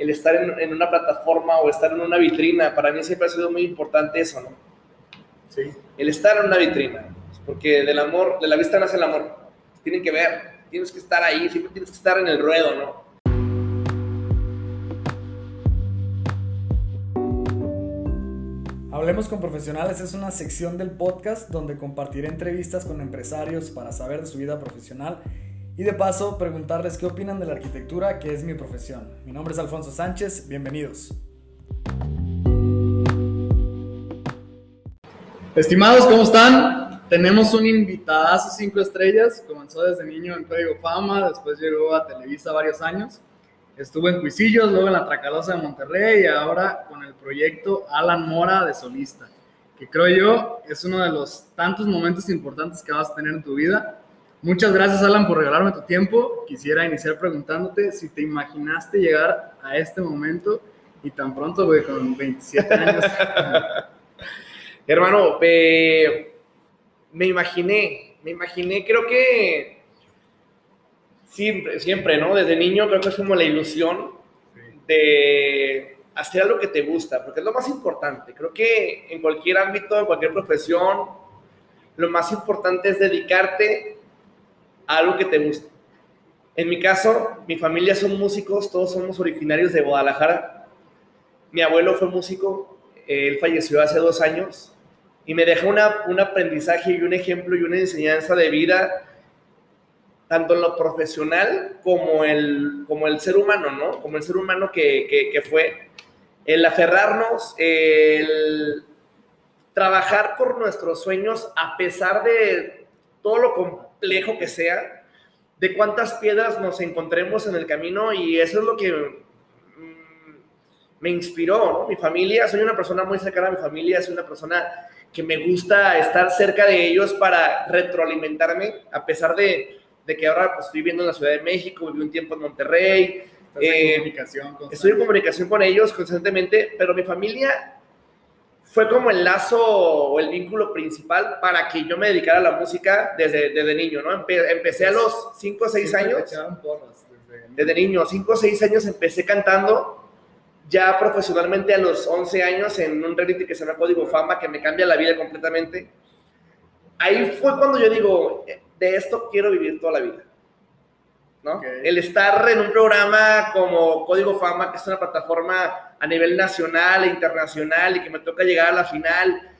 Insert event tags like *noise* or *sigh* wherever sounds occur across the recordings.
el estar en, una plataforma o estar en una vitrina. Para mí siempre ha sido muy importante eso, ¿no? Sí. El estar en una vitrina. Porque del amor, de la vista nace el amor. Tienen que ver, tienes que estar ahí, siempre tienes que estar en el ruedo, ¿no? Hablemos con Profesionales es una sección del podcast donde compartiré entrevistas con empresarios para saber de su vida profesional y de paso preguntarles qué opinan de la arquitectura, que es mi profesión. Mi nombre es Alfonso Sánchez, bienvenidos. Estimados, ¿cómo están? Tenemos un invitadazo cinco estrellas, comenzó desde niño en Código Fama, después llegó a Televisa varios años, estuvo en Cuisillos, luego en la Tracalosa de Monterrey y ahora con el proyecto Alan Mora de solista, que creo yo es uno de los tantos momentos importantes que vas a tener en tu vida Muchas gracias, Alan, por regalarme tu tiempo. Quisiera iniciar preguntándote si te imaginaste llegar a este momento y tan pronto, güey, con 27 años. *laughs* Hermano, me imaginé, me imaginé, creo que siempre, siempre, ¿no? Desde niño creo que es como la ilusión de hacer algo que te gusta, porque es lo más importante. Creo que en cualquier ámbito, en cualquier profesión, lo más importante es dedicarte algo que te guste. En mi caso, mi familia son músicos, todos somos originarios de Guadalajara. Mi abuelo fue músico, él falleció hace dos años y me dejó un aprendizaje y un ejemplo y una enseñanza de vida, tanto en lo profesional como el, como el ser humano, ¿no? Como el ser humano que, que, que fue. El aferrarnos, el trabajar por nuestros sueños a pesar de todo lo complejo que sea, de cuántas piedras nos encontremos en el camino y eso es lo que mm, me inspiró, Mi familia, soy una persona muy cercana a mi familia, soy una persona que me gusta estar cerca de ellos para retroalimentarme, a pesar de, que ahora pues, estoy viviendo en la Ciudad de México, viví un tiempo en Monterrey. Eh, comunicación estoy en comunicación con ellos constantemente, pero mi familia fue como el lazo o el vínculo principal para que yo me dedicara a la música desde, desde niño, ¿no? empecé a los 5 o 6 años. Desde, niño, 5 o 6 años empecé cantando. Ya profesionalmente a los 11 años en un reality que se llama Código Fama, que me cambia la vida completamente. Ahí fue cuando yo digo, de esto quiero vivir toda la vida. ¿No? El estar en un programa como Código Fama, que es una plataforma a nivel nacional e internacional y que me toca llegar a la final,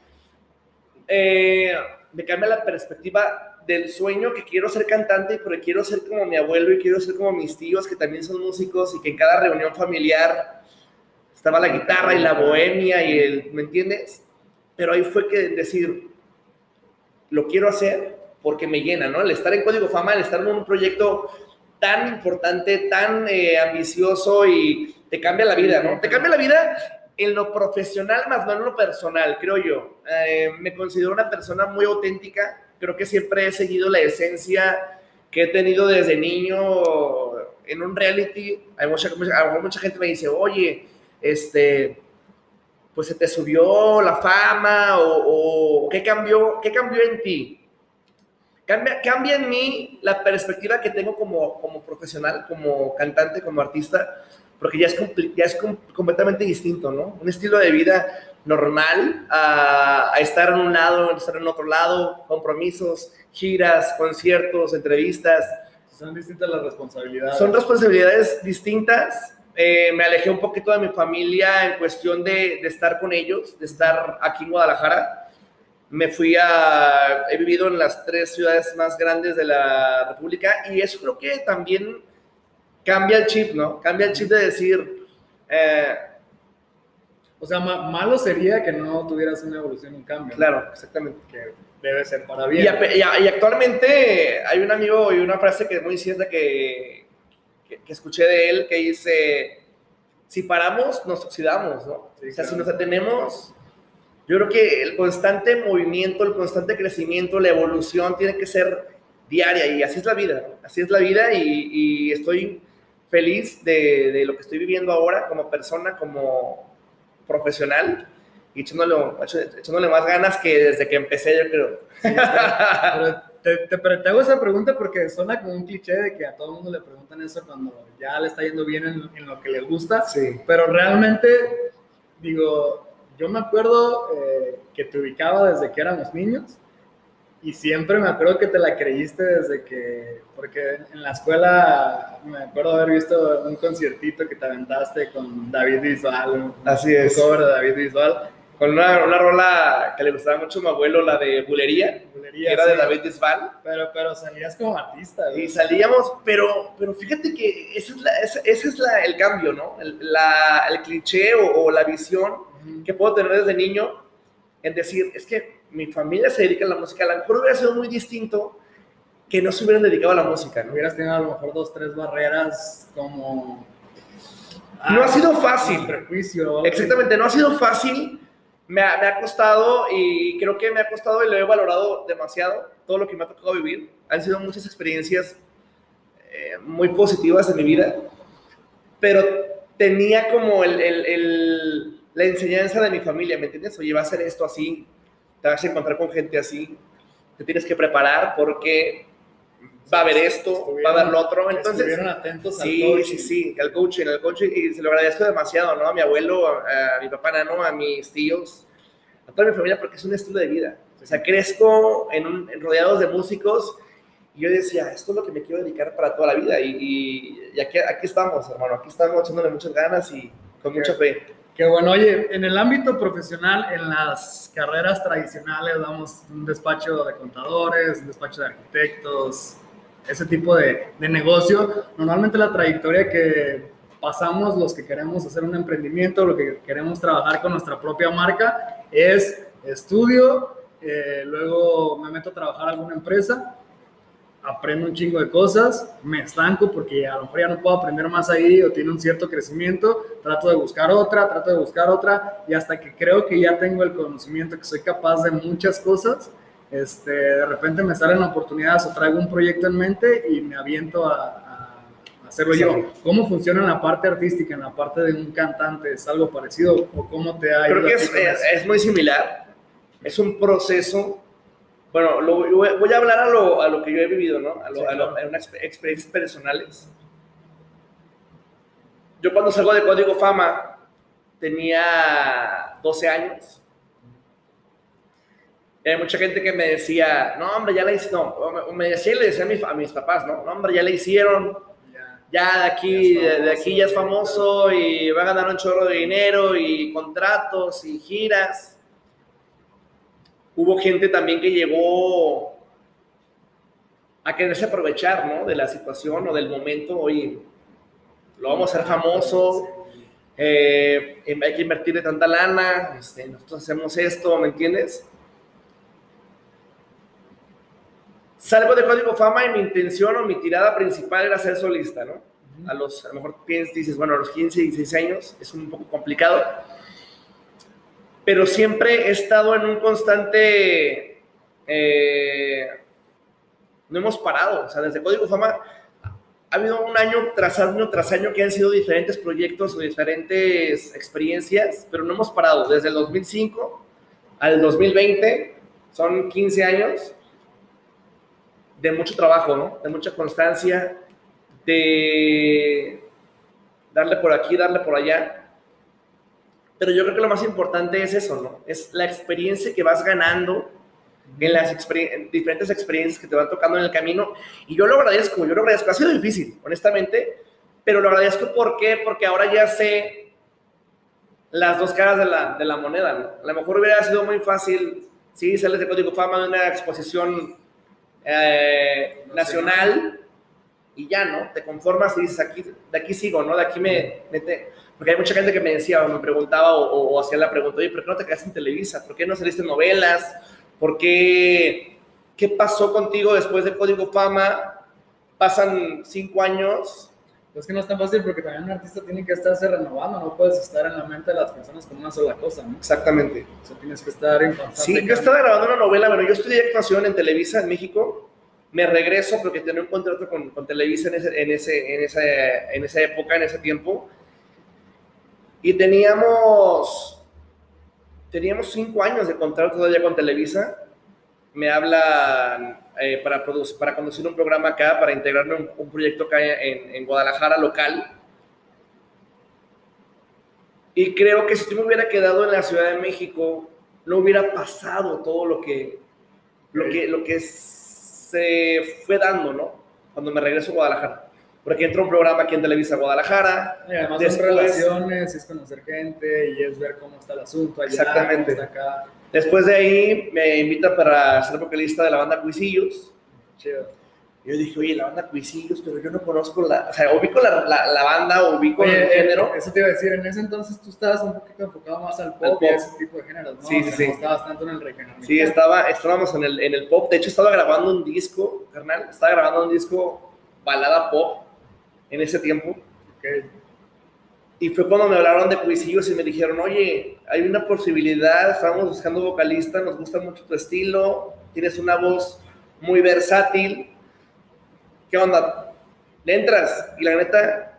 eh, me cambia la perspectiva del sueño que quiero ser cantante, pero quiero ser como mi abuelo y quiero ser como mis tíos que también son músicos y que en cada reunión familiar estaba la guitarra y la bohemia y el, ¿me entiendes? Pero ahí fue que decir, lo quiero hacer porque me llena, ¿no? El estar en Código Fama, el estar en un proyecto tan importante, tan eh, ambicioso y te cambia la vida, ¿no? Te cambia la vida en lo profesional más no en lo personal, creo yo. Eh, me considero una persona muy auténtica, creo que siempre he seguido la esencia que he tenido desde niño en un reality. Hay mucha, mucha, gente me dice, oye, este, pues se te subió la fama o, o ¿qué, cambió, ¿qué cambió en ti? Cambia, cambia en mí la perspectiva que tengo como, como profesional, como cantante, como artista, porque ya es, ya es completamente distinto, ¿no? Un estilo de vida normal a, estar en un lado, a estar en otro lado, compromisos, giras, conciertos, entrevistas. Son distintas las responsabilidades. Son responsabilidades distintas. Eh, me alejé un poquito de mi familia en cuestión de, de estar con ellos, de estar aquí en Guadalajara me fui a, he vivido en las tres ciudades más grandes de la República y eso creo que también cambia el chip, ¿no? Cambia el chip de decir... Eh, o sea, malo sería que no tuvieras una evolución, un cambio. Claro, exactamente. Que debe ser para bien. Y, y, actualmente hay un amigo y una frase que es muy cierta que, que, escuché de él que dice, si paramos, nos oxidamos, ¿no? o sea, si nos atenemos yo creo que el constante movimiento, el constante crecimiento, la evolución tiene que ser diaria y así es la vida, así es la vida y, estoy feliz de, lo que estoy viviendo ahora como persona, como profesional y echándole, echándole más ganas que desde que empecé, yo creo. te, te, te, hago esa pregunta porque suena como un cliché de que a todo el mundo le preguntan eso cuando ya le está yendo bien en, en lo que le gusta. Sí. Pero realmente, digo, yo me acuerdo eh, que te ubicaba desde que éramos niños y siempre me acuerdo que te la creíste desde que, porque en la escuela me acuerdo haber visto un conciertito que te aventaste con David Visual. Así es. Un cover de David Visual con una, una, rola que le gustaba mucho a mi abuelo, la de Bulería, Bulería que era sí. de David Bisbal. Pero, pero salías como artista. Y salíamos, pero, pero fíjate que ese es, la, ese, ese es la, el cambio, ¿no? El, la, el cliché o, o, la visión. Que puedo tener desde niño en decir, es que mi familia se dedica a la música, a lo mejor hubiera sido muy distinto que no se hubieran dedicado a la música, ¿no? Hubieras tenido a lo mejor dos, tres barreras como... No ah, ha sido fácil. Prejuicio. Exactamente, no ha sido fácil me ha, me ha, costado y creo que me ha costado y lo he valorado demasiado todo lo que me ha tocado vivir. Han sido muchas experiencias eh, muy positivas en mi vida, pero tenía como el, el, el, la enseñanza de mi familia, ¿me entiendes? Oye, va a ser esto así, te vas a encontrar con gente así, te tienes que preparar porque va a haber esto, va a haber lo otro. Entonces, estuvieron atentos sí, al coaching. Sí, sí, al coaching, al coaching, y se lo agradezco demasiado, ¿no? A mi abuelo, a, a mi papá Nano, a mis tíos, a toda mi familia, porque es un estilo de vida. O sea, crezco en, un, en rodeados de músicos y yo decía, esto es lo que me quiero dedicar para toda la vida. Y, y, y aquí, aquí estamos, hermano, aquí estamos echándole muchas ganas y con mucha fe. Qué bueno, oye, en el ámbito profesional, en las carreras tradicionales, damos un despacho de contadores, un despacho de arquitectos, ese tipo de, de, negocio, normalmente la trayectoria que pasamos los que queremos hacer un emprendimiento, lo que queremos trabajar con nuestra propia marca, es estudio, eh, luego me meto a trabajar a alguna empresa, aprendo un chingo de cosas, me estanco porque a lo mejor ya no puedo aprender más ahí o tiene un cierto crecimiento, trato de buscar otra, trato de buscar otra y hasta que creo que ya tengo el conocimiento, que soy capaz de muchas cosas, este, de repente me salen oportunidades o traigo un proyecto en mente y me aviento a, a hacerlo sí. yo. ¿Cómo funciona en la parte artística, en la parte de un cantante? ¿Es algo parecido o cómo te ha Creo que es, es, es, muy similar. Es un proceso. Bueno, lo, voy a hablar a lo, a lo, que yo he vivido, ¿no? A, lo, sí, a, lo, a unas experiencias personales. Yo cuando salgo de Código Fama tenía 12 años hay mucha gente que me decía, no, hombre, ya la hicieron, no, me decía y le decía a mis, a mis papás, ¿no? no, hombre, ya la hicieron, ya, ya de aquí, ya de, de, aquí ya es famoso y va a ganar un chorro de dinero y contratos y giras. Hubo gente también que llegó a quererse aprovechar, ¿no? De la situación o del momento, oye, lo vamos a hacer famoso, eh, hay que invertirle tanta lana, este, nosotros hacemos esto, ¿me entiendes? Salgo de Código Fama y mi intención o mi tirada principal era ser solista, ¿no? A los, a lo mejor piensas, dices, bueno, a los 15, 16 años es un poco complicado, pero siempre he estado en un constante, eh, no hemos parado, o sea, desde Código Fama ha habido un año tras año tras año que han sido diferentes proyectos o diferentes experiencias, pero no hemos parado, desde el 2005 al 2020, son 15 años, de mucho trabajo, ¿no? De mucha constancia, de darle por aquí, darle por allá. Pero yo creo que lo más importante es eso, ¿no? Es la experiencia que vas ganando en las exper en diferentes experiencias que te van tocando en el camino. Y yo lo agradezco, yo lo agradezco. Ha sido difícil, honestamente, pero lo agradezco ¿por qué? Porque ahora ya sé las dos caras de la, de la moneda, ¿no? A lo mejor hubiera sido muy fácil, sí, sales de Código Fama de una exposición eh, nacional y ya, ¿no? Te conformas y dices, aquí, de aquí sigo, ¿no? De aquí me, me te... Porque hay mucha gente que me decía o me preguntaba o, o, o hacía la pregunta, oye, ¿por qué no te quedaste en Televisa? ¿Por qué no saliste en novelas? ¿Por qué? ¿Qué pasó contigo después de Código Fama? Pasan cinco años. Es que no es tan fácil porque también un artista tiene que estarse renovando, no puedes estar en la mente de las personas con una sola cosa, ¿no? Exactamente. O sea, tienes que estar en constante. Sí, yo estaba grabando una novela, bueno, yo estudié actuación en Televisa en México, me regreso porque tenía un contrato con, con Televisa en, ese, en, ese, en, ese, en esa época, en ese tiempo, y teníamos, teníamos cinco años de contrato todavía con Televisa, me hablan eh, para, producir, para conducir un programa acá, para integrarme un, un proyecto acá en, Guadalajara local. Y creo que si yo me hubiera quedado en la Ciudad de México, no hubiera pasado todo lo que, lo que, lo que se fue dando, ¿no? Cuando me regreso a Guadalajara. Porque entró un programa aquí en Televisa Guadalajara. Y además Después, son relaciones, es conocer gente y es ver cómo está el asunto allá, Exactamente. Está acá. Después de ahí me invitan para ser vocalista de la banda Cuisillos. Chido. Yo dije, oye, la banda Cuisillos, pero yo no conozco la, o sea, ubico la, la, la banda, ubico Oye, el género. Eso te iba a decir, en ese entonces tú estabas un poquito enfocado más al pop, pop. y a ese tipo de géneros, ¿no? Sí, O sea, sí, sí. No estabas tanto en el regional. Sí, estaba, estábamos en el, en el pop. De hecho, estaba grabando un disco, carnal. Estaba grabando un disco balada pop en ese tiempo. Ok. Y fue cuando me hablaron de Cuisillos y me dijeron, oye, hay una posibilidad, estamos buscando vocalista, nos gusta mucho tu estilo, tienes una voz muy versátil. ¿Qué onda? Le entras. Y la neta,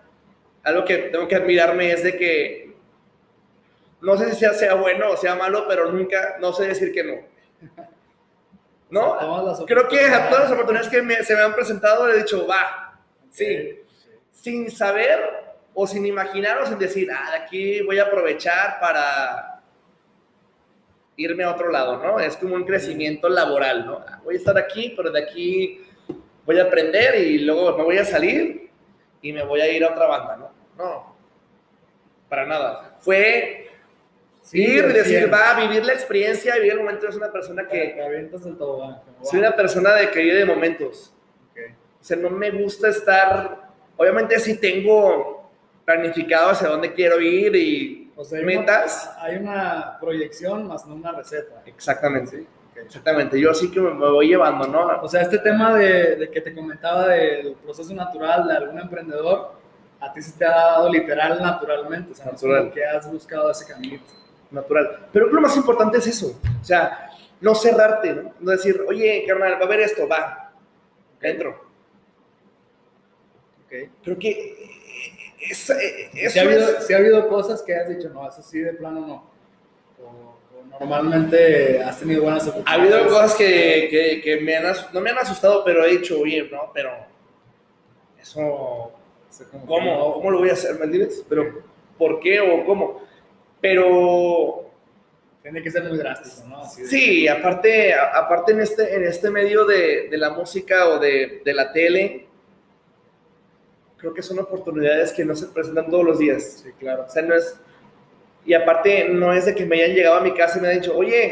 algo que tengo que admirarme es de que no sé si sea, sea bueno o sea malo, pero nunca, no sé decir que no. *laughs* ¿No? Creo que a todas las oportunidades que me- se me han presentado le he dicho, va, sí, sin saber o sin imaginar o sin decir, ah, de aquí voy a aprovechar para irme a otro lado, ¿no? Es como un crecimiento laboral, ¿no? Ah, Voy a estar aquí, pero de aquí voy a aprender y luego me voy a salir y me voy a ir a otra banda, ¿no? No, para nada. Fue Sí, ir y decir, 100. va a vivir la experiencia, vivir el momento. Es una persona Que te avientas del tobogán. soy una persona de que vive de momentos. Ok. O sea, no me gusta estar, obviamente sí tengo planificado hacia dónde quiero ir y O sea, hay una- hay una proyección más no una receta. Exactamente, exactamente. Yo sí que me, me voy llevando, ¿no? O sea, este tema de, de que te comentaba del proceso natural de algún emprendedor, a ti se te ha dado literal naturalmente. O sea, no Natural. que has buscado ese caminito. Natural. Pero lo más importante es eso. O sea, no cerrarte, ¿no? No decir, oye, carnal, va a haber esto, va, entro. Ok. Creo que eh, es- eh, eso Si ha, habido, es... sí ha habido cosas que has dicho, no, eso sí de plano no. O, o normalmente has tenido buenas Ha oportunidades. habido cosas que, que, que me han, no me han asustado, pero he dicho, oye, no, pero eso, como ¿cómo? ¿Cómo lo voy a hacer? ¿Me entiendes? Pero, ¿por qué o cómo? Pero Tiene que ser muy drástico, ¿no? Así de- sí, aparte, aparte en este, en este medio de, de la música o de, de la tele, creo que son oportunidades que no se presentan todos los días. Sí, claro. O sea, no es. Y aparte, no es de que me hayan llegado a mi casa y me hayan dicho, oye,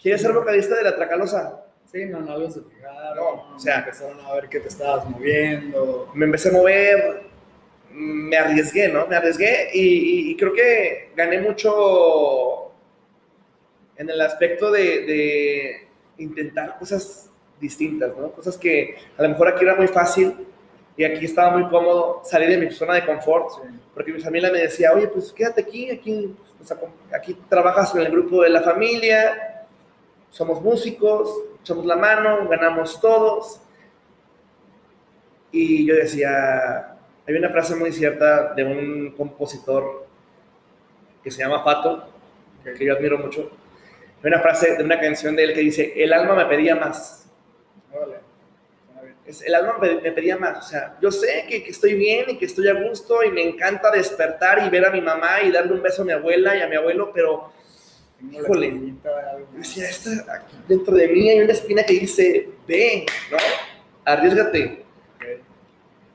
¿quieres ser vocalista de la Tracalosa? Sí, no, no algo se fijaron. No, o sea- empezaron a ver que te estabas moviendo. Me empecé a mover, me arriesgué, ¿no? Me arriesgué y, y- y creo que gané mucho en el aspecto de, de intentar cosas distintas, ¿no? Cosas que a lo mejor aquí era muy fácil y aquí estaba muy cómodo salir de mi zona de confort. Sí. porque mi familia me decía, oye, pues quédate aquí, aquí, pues, aquí trabajas en el grupo de la familia, somos músicos, echamos la mano, ganamos todos. Y yo decía, hay una frase muy cierta de un compositor que se llama Pato, que yo admiro mucho. Hay una frase de una canción de él que dice, el alma me pedía más. Órale. Suena bien. Es- el alma me, pedía más. O sea, yo sé que, que estoy bien y que estoy a gusto y me encanta despertar y ver a mi mamá y darle un beso a mi abuela y a mi abuelo, pero Híjole. decía, aquí dentro de mí hay una espina que dice, ve, ¿no? Arriesgate.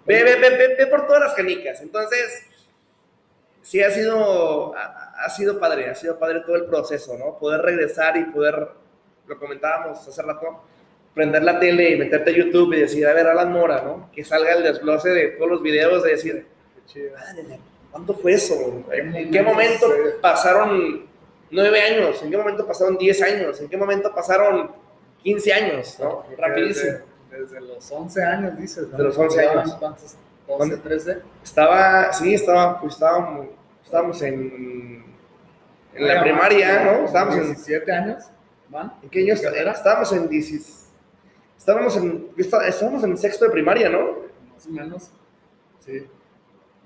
Ve, ve, ve, ve, ve por todas las canicas. Entonces, sí ha sido, ha, ha sido padre, ha sido padre todo el proceso, ¿no? Poder regresar y poder, lo comentábamos hace rato, prender la tele y meterte a YouTube y decir, a ver, Alan Mora, ¿no? Que salga el desglose de todos los videos de decir, madre, ¿cuándo fue eso? ¿En, ¿Qué momento pasaron nueve años? ¿En qué momento pasaron diez años? ¿En qué momento pasaron 15 años? ¿no? Rapidísimo. Desde, desde los 11 años, dices. ¿no? De los 11 ¿Llevaban años. ¿Cuántos? ¿Cuándo? ¿12, 13? Estaba, sí, estaba, pues estábamos, estábamos en, en la primaria, ¿no? Estábamos en, 17 años, ¿van? ¿en qué año ¿Carrera? Estábamos en 16, estábamos en, está- estábamos en sexto de primaria, ¿no? Más o menos. Sí.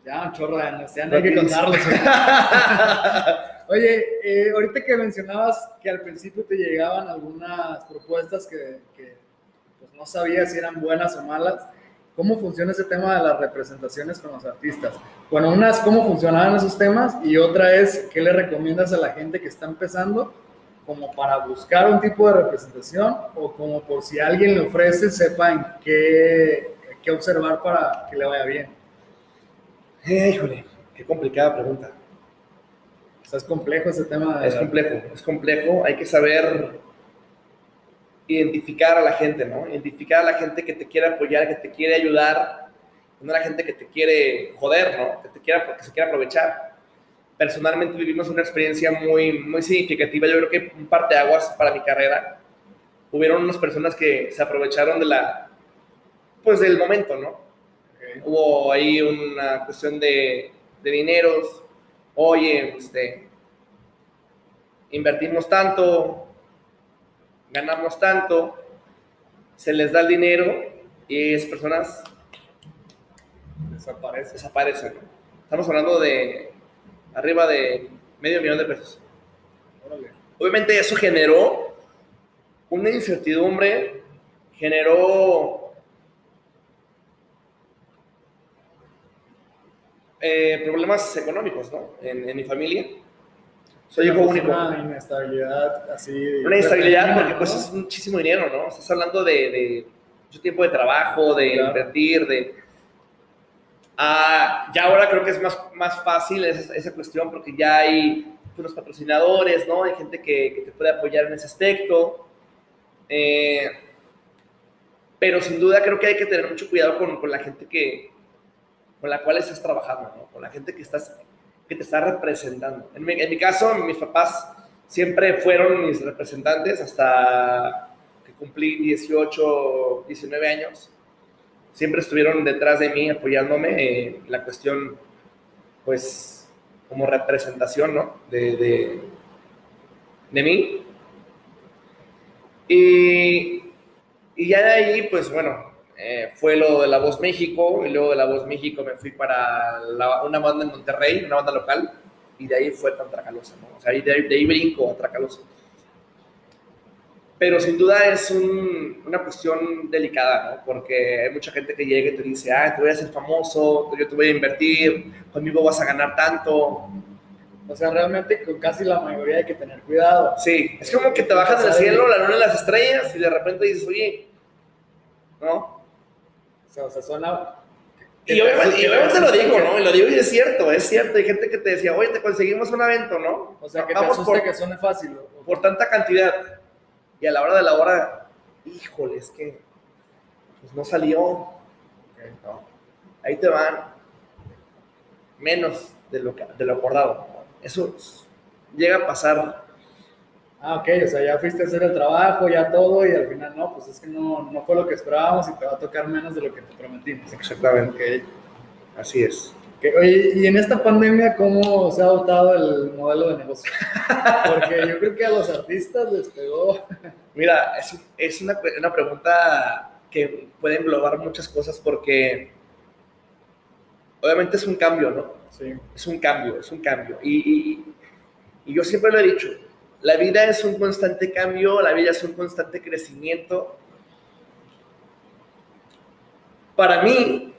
Ya, un chorro de años. Ya no hay que contarlos. *laughs* Oye, eh, ahorita que mencionabas que al principio te llegaban algunas propuestas que, que pues no sabías si eran buenas o malas, ¿cómo funciona ese tema de las representaciones con los artistas? Bueno, una es cómo funcionaban esos temas y otra es qué le recomiendas a la gente que está empezando como para buscar un tipo de representación o como por si alguien le ofrece, sepan qué, qué observar para que le vaya bien. Eh, híjole, qué complicada pregunta. O sea, es complejo ese tema. Es complejo, es complejo. Hay que saber identificar a la gente, ¿no? Identificar a la gente que te quiere apoyar, que te quiere ayudar, no a la gente que te quiere joder, ¿no? Que te quiera, que se quiere aprovechar. Personalmente vivimos una experiencia muy, muy significativa. Yo creo que un par de aguas para mi carrera. Hubieron unas personas que se aprovecharon de la, pues del momento, ¿no? Hubo ahí una cuestión de, de dineros, oye, este, invertimos tanto, ganamos tanto, se les da el dinero y esas personas Desaparece. desaparecen. Estamos hablando de arriba de medio millón de pesos. Obviamente eso generó una incertidumbre, generó eh, problemas económicos, ¿no? En, en mi familia. Soy hijo Pues único. Una inestabilidad así. Una inestabilidad porque ¿no? pues es muchísimo dinero, ¿no? Estás hablando de, de mucho tiempo de trabajo, de Claro. invertir, de... Ah, ya ahora creo que es más, más fácil esa, esa cuestión porque ya hay unos patrocinadores, ¿no? Hay gente que, que te puede apoyar en ese aspecto. Eh, pero sin duda creo que hay que tener mucho cuidado con, con la gente que, con la cual estás trabajando, ¿no? Con la gente que, estás, que te está representando. En mi, en mi caso, mis papás siempre fueron mis representantes hasta que cumplí 18, 19 años. Siempre estuvieron detrás de mí apoyándome en la cuestión, pues, como representación, ¿no? De, de, de mí. Y, y ya de ahí, pues bueno, eh, fue lo de La Voz México, y luego de La Voz México me fui para una banda en Monterrey, una banda local, y de ahí fue con Tracalosa, ¿no? O sea, de, de ahí brinco a Tracalosa. Pero sin duda es un- una cuestión delicada, ¿no? Porque hay mucha gente que llega y te dice, ah, te voy a hacer famoso, yo te voy a invertir, conmigo vas a ganar tanto. O sea, realmente con casi la mayoría hay que tener cuidado. Sí, es como que te bajas del cielo, la luna y las estrellas, y de repente dices, oye, ¿no? O sea, o sea suena. Y obviamente, y obviamente lo digo, ¿no? Y lo digo y es cierto, es cierto. Hay gente que te decía, oye, te conseguimos un evento, ¿no? O sea, que te Vamos asuste por, que suene fácil. o- por tanta cantidad. Y a la hora de la hora, híjole, es que pues no salió. ¿no? Ahí te van menos de lo, que- de lo acordado. Eso llega a pasar. Ah, ok, o sea, ya fuiste a hacer el trabajo, ya todo, y al final no, pues es que no, no fue lo que esperábamos y te va a tocar menos de lo que te prometimos. Exactamente. Así es. Oye, y en esta pandemia, ¿cómo se ha adoptado el modelo de negocio? *laughs* Porque yo creo que a los artistas les pegó. Mira, es, es una, una pregunta que puede englobar muchas cosas porque obviamente es un cambio, ¿no? Sí. Es un cambio, es un cambio. Y, y- y yo siempre lo he dicho, la vida es un constante cambio, la vida es un constante crecimiento. Para mí,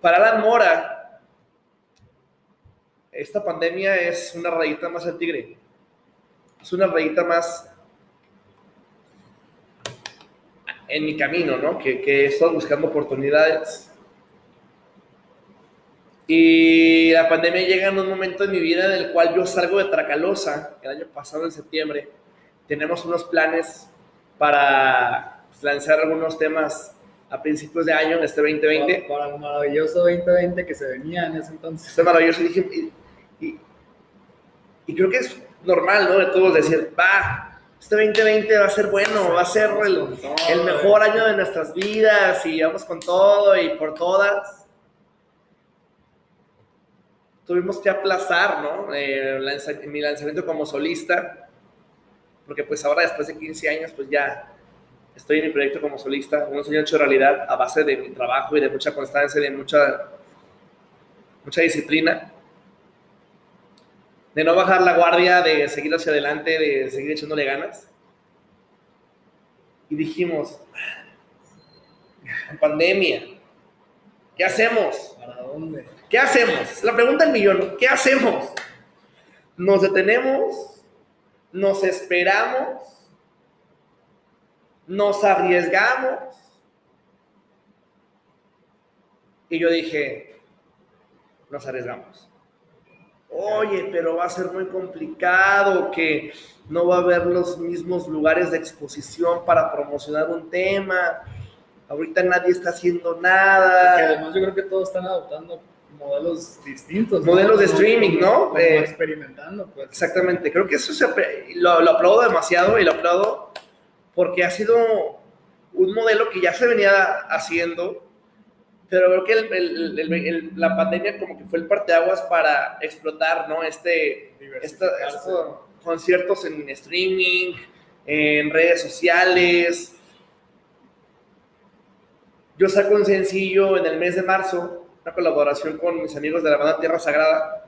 para Alan Mora, esta pandemia es una rayita más al tigre. Es una rayita más en mi camino, ¿no? Que, que he estado buscando oportunidades. Y la pandemia llega en un momento en mi vida en el cual yo salgo de Tracalosa, el año pasado, en septiembre. Tenemos unos planes para pues, lanzar algunos temas a principios de año, en este 2020. Para, para el maravilloso 2020 que se venía en ese entonces. Está maravilloso. Dije, y, creo que es normal, ¿no? De todos decir, va, este 2020 va a ser bueno, va a ser el, mejor año de nuestras vidas y vamos con todo y por todas. Tuvimos que aplazar, ¿no? Eh, mi lanzamiento como solista, porque pues ahora después de 15 años, pues ya estoy en mi proyecto como solista, un sueño hecho realidad a base de mi trabajo y de mucha constancia y de mucha, mucha disciplina. De no bajar la guardia, de seguir hacia adelante, de seguir echándole ganas. Y dijimos, pandemia, ¿qué hacemos? ¿Para dónde? ¿Qué hacemos? La pregunta del millón, ¿qué hacemos? ¿Nos detenemos? ¿Nos esperamos? ¿Nos arriesgamos? Y yo dije, nos arriesgamos. Oye, pero va a ser muy complicado que no va a haber los mismos lugares de exposición para promocionar un tema. Ahorita nadie está haciendo nada. Porque además yo creo que todos están adoptando modelos distintos. Modelos de streaming, ¿no? Como Eh, experimentando, pues. Exactamente, creo que eso se, lo, lo aplaudo demasiado y lo aplaudo porque ha sido un modelo que ya se venía haciendo, pero creo que el- el- el- el- la pandemia como que fue el parteaguas para explotar, ¿no? Este, estos conciertos en streaming, en redes sociales. Yo saco un sencillo en el mes de marzo, una colaboración con mis amigos de la banda Tierra Sagrada.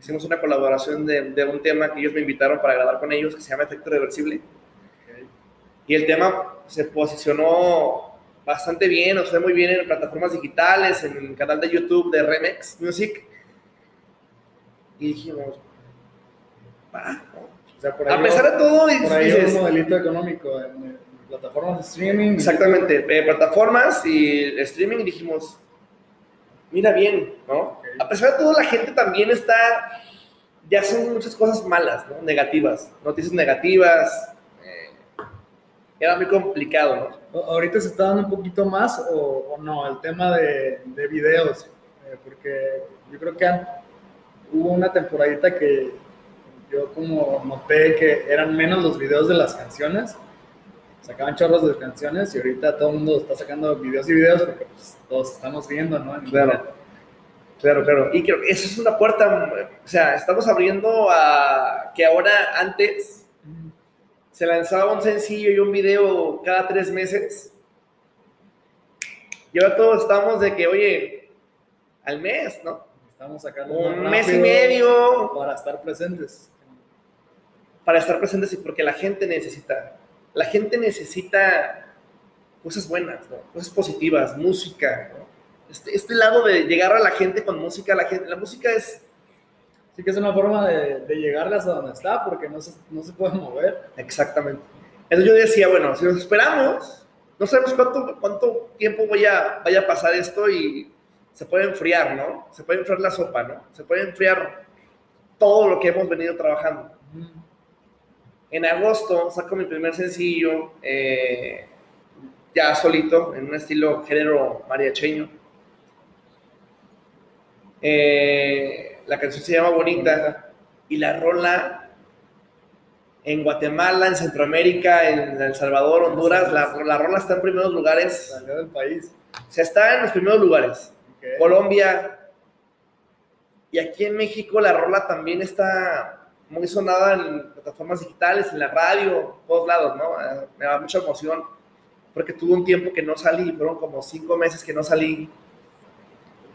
Hicimos una colaboración de, de un tema que ellos me invitaron para grabar con ellos, que se llama Efecto Reversible. Ok. Y el tema se posicionó bastante bien, o sea, muy bien en plataformas digitales, en el canal de YouTube de Remix Music. Y dijimos, va. O sea, por ahí a pesar de todo, por ahí dices, un modelito económico en, en plataformas de streaming. exactamente, eh, plataformas y streaming, dijimos, mira bien, ¿no? Ok. A pesar de todo, la gente también está, ya son muchas cosas malas, ¿no? Negativas, noticias negativas. Era muy complicado, ¿no? ¿Ahorita se está dando un poquito más o, o no? El tema de, de videos. eh, porque yo creo que han- hubo una temporadita que yo como noté que eran menos los videos de las canciones. Sacaban chorros de canciones y ahorita todo el mundo está sacando videos y videos porque pues, todos estamos viendo, ¿no? En Claro. internet. Claro, claro. Y creo que eso es una puerta, o sea, estamos abriendo a que ahora antes se lanzaba un sencillo y un video cada tres meses. Y ahora todos estamos de que, oye, al mes, ¿no? Estamos sacando Un mes y medio para estar presentes. para estar presentes y porque la gente necesita, la gente necesita cosas buenas, ¿no? cosas positivas, música, ¿no? Este, este lado de llegar a la gente con música, la gente, la música es Sí que es una forma de, de llegarles a donde está porque no se, no se puede mover. Exactamente. Entonces yo decía, bueno, si nos esperamos, no sabemos cuánto, cuánto tiempo voy a, vaya a pasar esto y se puede enfriar, ¿no? Se puede enfriar la sopa, ¿no? Se puede enfriar todo lo que hemos venido trabajando. En agosto saco mi primer sencillo, eh, ya solito, en un estilo género mariacheño. Eh, la canción se llama Bonita y la rola en Guatemala, en Centroamérica, en El Salvador, Honduras, la, la rola está en primeros lugares, Salió del país. o sea, está en los primeros lugares. Colombia y aquí en México la rola también está muy sonada en plataformas digitales, en la radio, todos lados, ¿no? Eh, Me da mucha emoción porque tuve un tiempo que no salí, fueron como cinco meses que no salí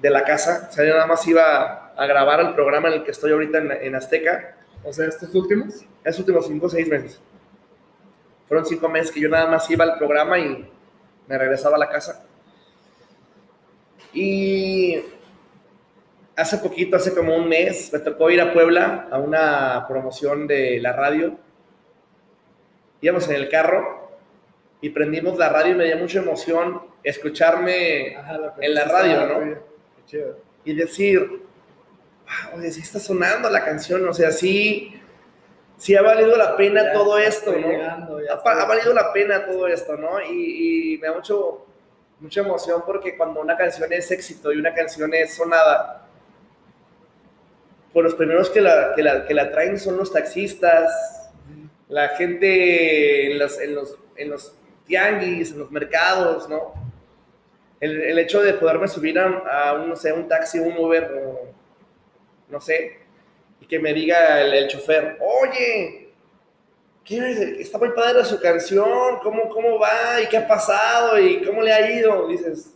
de la casa, o sea, yo nada más iba a grabar el programa en el que estoy ahorita en, en Azteca, O sea, estos últimos. esos últimos cinco o seis meses. Fueron cinco meses que yo nada más iba al programa y me regresaba a la casa. Y hace poquito, hace como un mes, me tocó ir a Puebla a una promoción de la radio. Íbamos en el carro y prendimos la radio y me dio mucha emoción escucharme Ajá, en la radio, ¿no? Qué chido. y decir, wow, sí está sonando la canción, o sea, sí, sí ha valido la pena Ya todo esto, ¿no? llegando, ha, valido la pena todo esto, ¿no? Y, y me da mucho, mucha emoción porque cuando una canción es éxito y una canción es sonada, pues los primeros que la, que la, que la traen son los taxistas, la gente en los, en los, en los tianguis, en los mercados, ¿no? El, el hecho de poderme subir a, a un, no sé, un taxi, un Uber, o no sé, y que me diga el, chofer, oye, ¿qué, está muy padre su canción, ¿cómo, ¿cómo va? ¿Y qué ha pasado? ¿Y cómo le ha ido? Dices,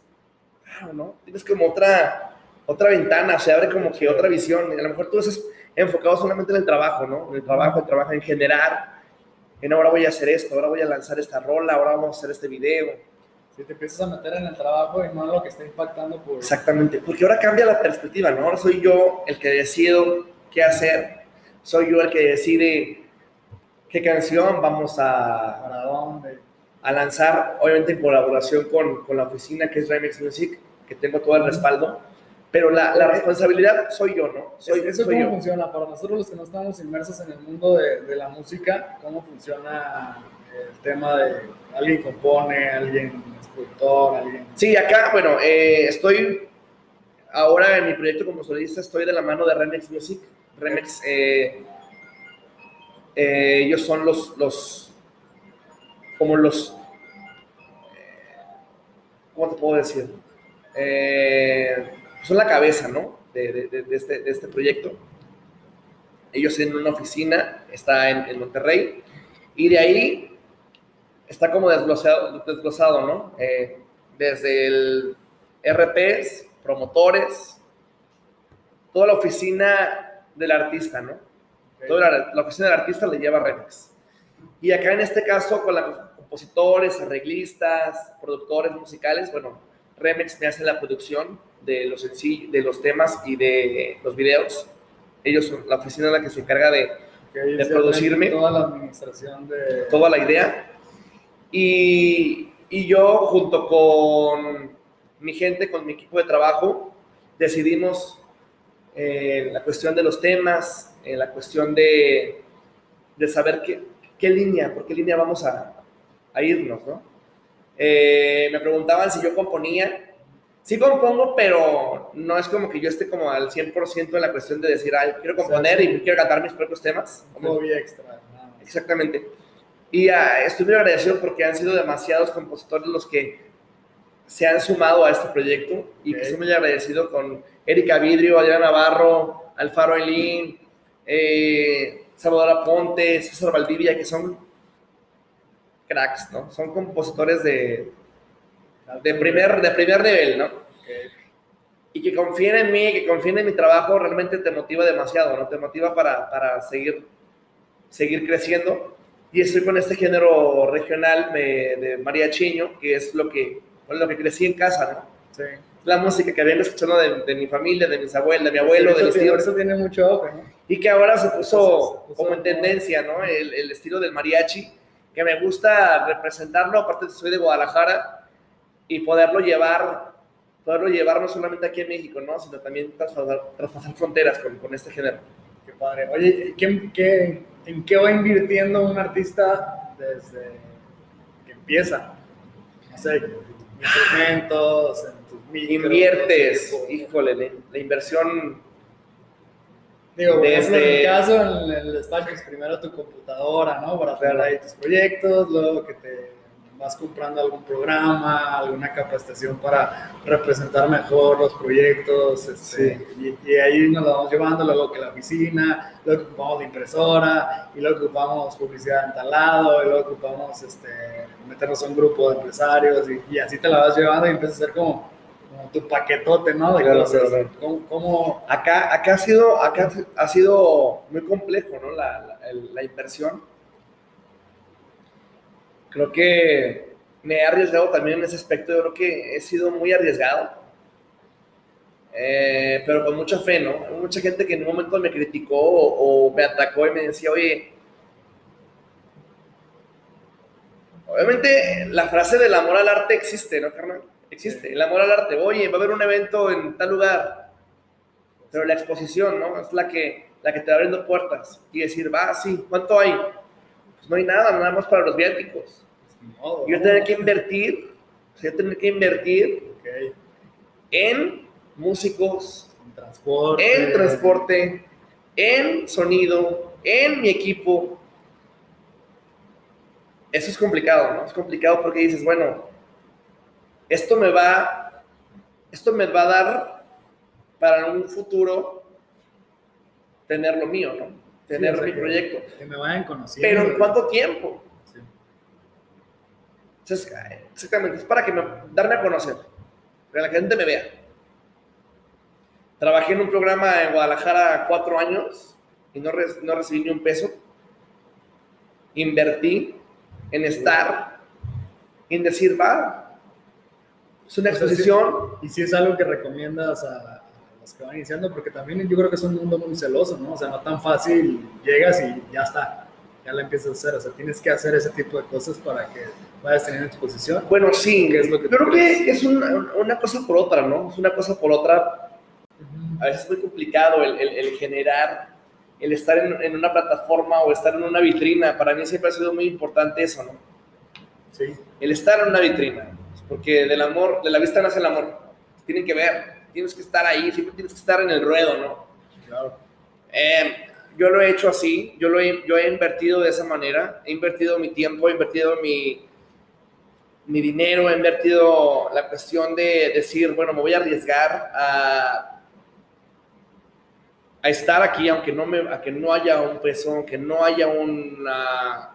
claro, ¿no? Tienes como otra, otra ventana, se abre como que otra visión. A lo mejor tú haces, enfocado solamente en el trabajo, ¿no? En el trabajo, el trabajo en generar, en ahora voy a hacer esto, ahora voy a lanzar esta rola, ahora vamos a hacer este video. Si te empiezas a meter en el trabajo y no en lo que está impactando por... Exactamente, porque ahora cambia la perspectiva, ¿no? Ahora soy yo el que decido qué hacer, soy yo el que decide qué canción vamos a... ¿Para dónde? A lanzar, obviamente en colaboración con, con la oficina que es Remix Music, que tengo todo el respaldo pero la, la, responsabilidad soy yo, ¿no? Soy, ¿Eso soy cómo yo. funciona? Para nosotros los que no estamos inmersos en el mundo de, de, la música, ¿cómo funciona el tema de alguien compone, alguien Sí, acá, bueno, eh, estoy ahora en mi proyecto como solista, estoy de la mano de Remix Music. Remix, eh, eh, ellos son los, los como los, ¿cómo te puedo decir? Son la cabeza, ¿no? De, de, este, de, este, proyecto. Ellos en una oficina, está en, en, Monterrey, y de ahí está como desglosado, desglosado ¿no? Eh, desde el RPs, promotores, toda la oficina del artista, ¿no? Okay. Toda la, la, oficina del artista le lleva Remix. Y acá en este caso, con los compositores, arreglistas, productores musicales, bueno, Remix me hace la producción de los, de los temas y de los videos. Ellos son la oficina en la que se encarga de, okay, de producirme. Toda la administración de... Toda la idea. Y, y, yo, junto con mi gente, con mi equipo de trabajo, decidimos eh, la cuestión de los temas, eh, la cuestión de, de saber qué, qué, línea, por qué línea vamos a, a irnos, ¿no? Eh, me preguntaban si yo componía. Sí compongo, pero no es como que yo esté como al 100% en la cuestión de decir, ay, quiero componer sí. y quiero cantar mis propios temas. Como vía extra. Exactamente. Y uh, estoy muy agradecido porque han sido demasiados compositores los que se han sumado a este proyecto y okay. que estoy muy agradecido con Erika Vidrio, Adriana Navarro, Alfaro Elín, eh, Salvador Aponte, César Valdivia, que son cracks, ¿no? Son compositores de, de, primer, de primer nivel, ¿no? Okay. Y que confíen en mí, que confíen en mi trabajo, realmente te motiva demasiado, ¿no? Te motiva para, para seguir, seguir creciendo. Y estoy con este género regional de, de mariachiño, que es lo que, con lo que crecí en casa, ¿no? Sí. La música que vengo escuchando de, de mi familia, de mis abuelos, de mi abuelo, sí, del estilo. Eso tiene mucho auge, ¿no? Y que ahora se puso, se puso como en tendencia, ¿no? El, el estilo del mariachi que me gusta representarlo, aparte soy de Guadalajara, y poderlo llevar, poderlo llevar no solamente aquí en México, ¿no? sino también traspasar, traspasar fronteras con, con, este género. Qué padre. Oye, ¿qué, qué, en qué va invirtiendo un artista desde que empieza? No sé, instrumentos, en tus micros, Inviertes, híjole, la, la inversión Digo, por ejemplo, en mi caso, en el despacho, pues primero tu computadora, ¿no? Para hacer ahí tus proyectos, luego que te vas comprando algún programa, alguna capacitación para representar mejor los proyectos, este, sí. y, y, ahí nos lo vamos llevando, luego que la oficina, luego que ocupamos la impresora, y luego que ocupamos publicidad en tal lado, y luego que ocupamos este, meternos a un grupo de empresarios, y, y así te la vas llevando y empiezas a ser como como tu paquetote, ¿no? De claro, cosas. Claro. ¿Cómo, ¿Cómo, Acá, acá, ha sido, acá ha sido muy complejo, ¿no? La, la, la, inversión. Creo que me he arriesgado también en ese aspecto. Yo creo que he sido muy arriesgado. Eh, pero con mucha fe, ¿no? Hay mucha gente que en un momento me criticó o, me atacó y me decía, oye, obviamente la frase del amor al arte existe, ¿no, carnal? existe, el amor al arte. Oye, va a haber un evento en tal lugar, pero la exposición, ¿no? Es la que, la que te va abriendo puertas y decir, va, sí, ¿cuánto hay? Pues no hay nada, nada más para los viáticos. No, yo tener que invertir, yo tener que invertir okay. en músicos, en transporte, en transporte, en sonido, en mi equipo. Eso es complicado, ¿no? Es complicado porque dices, bueno, esto me va, esto me va a dar para un futuro tener lo mío, ¿no? Tener sí, o sea, mi proyecto. Que me vayan conociendo. Pero ¿en cuánto tiempo? Sí. Entonces, exactamente, es para que me, darme a conocer, que la gente me vea. Trabajé en un programa en Guadalajara cuatro años y no, no recibí ni un peso. Invertí en estar, en decir, va, es una exposición. y si es algo que recomiendas a, los que van iniciando, porque también yo creo que es un mundo muy celoso, ¿no? O sea, no tan fácil, llegas y ya está, ya la empiezas a hacer. O sea, tienes que hacer ese tipo de cosas para que vayas teniendo exposición. Bueno, sí, es lo que yo creo que es una, una, cosa por otra, ¿no? Es una cosa por otra. A veces es muy complicado el, el, generar, el estar en, en, una plataforma o estar en una vitrina. Para mí siempre ha sido muy importante eso, ¿no? Sí. El estar en una vitrina. Porque del amor, de la vista nace el amor. Tienen que ver, tienes que estar ahí, siempre tienes que estar en el ruedo, ¿no? Claro. Eh, yo lo he hecho así, yo, lo he, yo he invertido de esa manera, he invertido mi tiempo, he invertido mi, mi dinero, he invertido la cuestión de decir, bueno, me voy a arriesgar a, a estar aquí, aunque no, me, a que no haya un peso, aunque no haya una,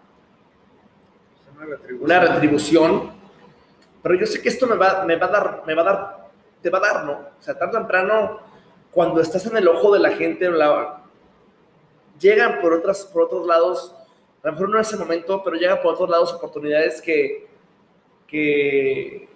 una retribución. Pero yo sé que esto me va, me va a dar, me va a dar, te va a dar, ¿no? O sea, tarde o temprano, cuando estás en el ojo de la gente, la, llegan por, otras, por otros lados, a lo mejor no en ese momento, pero llegan por otros lados oportunidades que, que,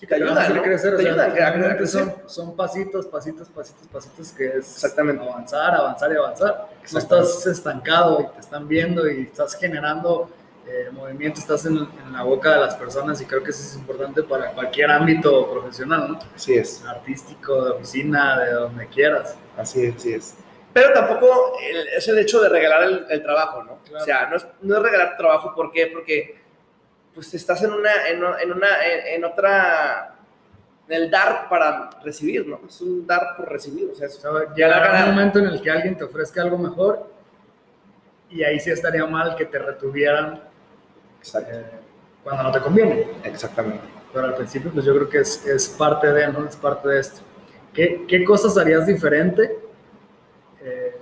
te ayudan, a crecer, te ayudan Son, son pasitos, pasitos, pasitos, pasitos que es Exactamente. avanzar, avanzar y avanzar. No estás estancado y te están viendo y estás generando eh, movimiento, estás en, en, la boca de las personas y creo que eso es importante para cualquier ámbito profesional, ¿no? Así es. Artístico, de oficina, de donde quieras. Así es, así es. Pero tampoco es el hecho de regalar el, trabajo, ¿no? O sea, no es, no es regalar trabajo, ¿por qué? Porque pues estás en una, en, en una, en, otra, en el dar para recibir, ¿no? Es un dar por recibir, o sea, llegará un momento en el que alguien te ofrezca algo mejor y ahí sí estaría mal que te retuvieran eh, cuando no te conviene. Exactamente. Pero al principio, pues yo creo que es, es parte de, ¿no? Es parte de esto. ¿Qué, qué cosas harías diferente eh,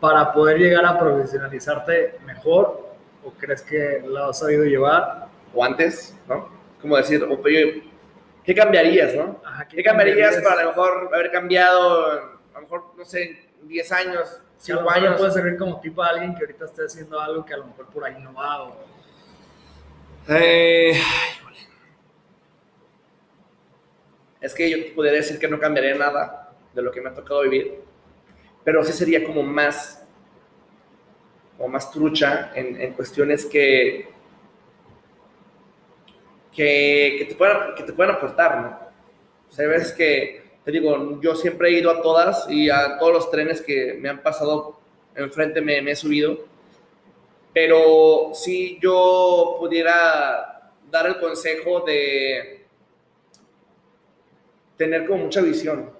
para poder llegar a profesionalizarte mejor o crees que lo has sabido llevar? O antes, ¿no? Como decir, ¿qué cambiarías, no? ¿qué, cambiarías, para a lo mejor haber cambiado, a lo mejor, no sé, 10 años, 5 años? puede servir como tipo a alguien que ahorita esté haciendo algo que a lo mejor por ahí no va o... Eh, es que yo podría decir que no cambiaría nada de lo que me ha tocado vivir, pero sí sería como más o más trucha en, cuestiones que, que, te puedan, que te puedan aportar, ¿no? O sea, hay veces que, te digo, yo siempre he ido a todas y a todos los trenes que me han pasado enfrente me he subido, pero si yo pudiera dar el consejo de tener como mucha visión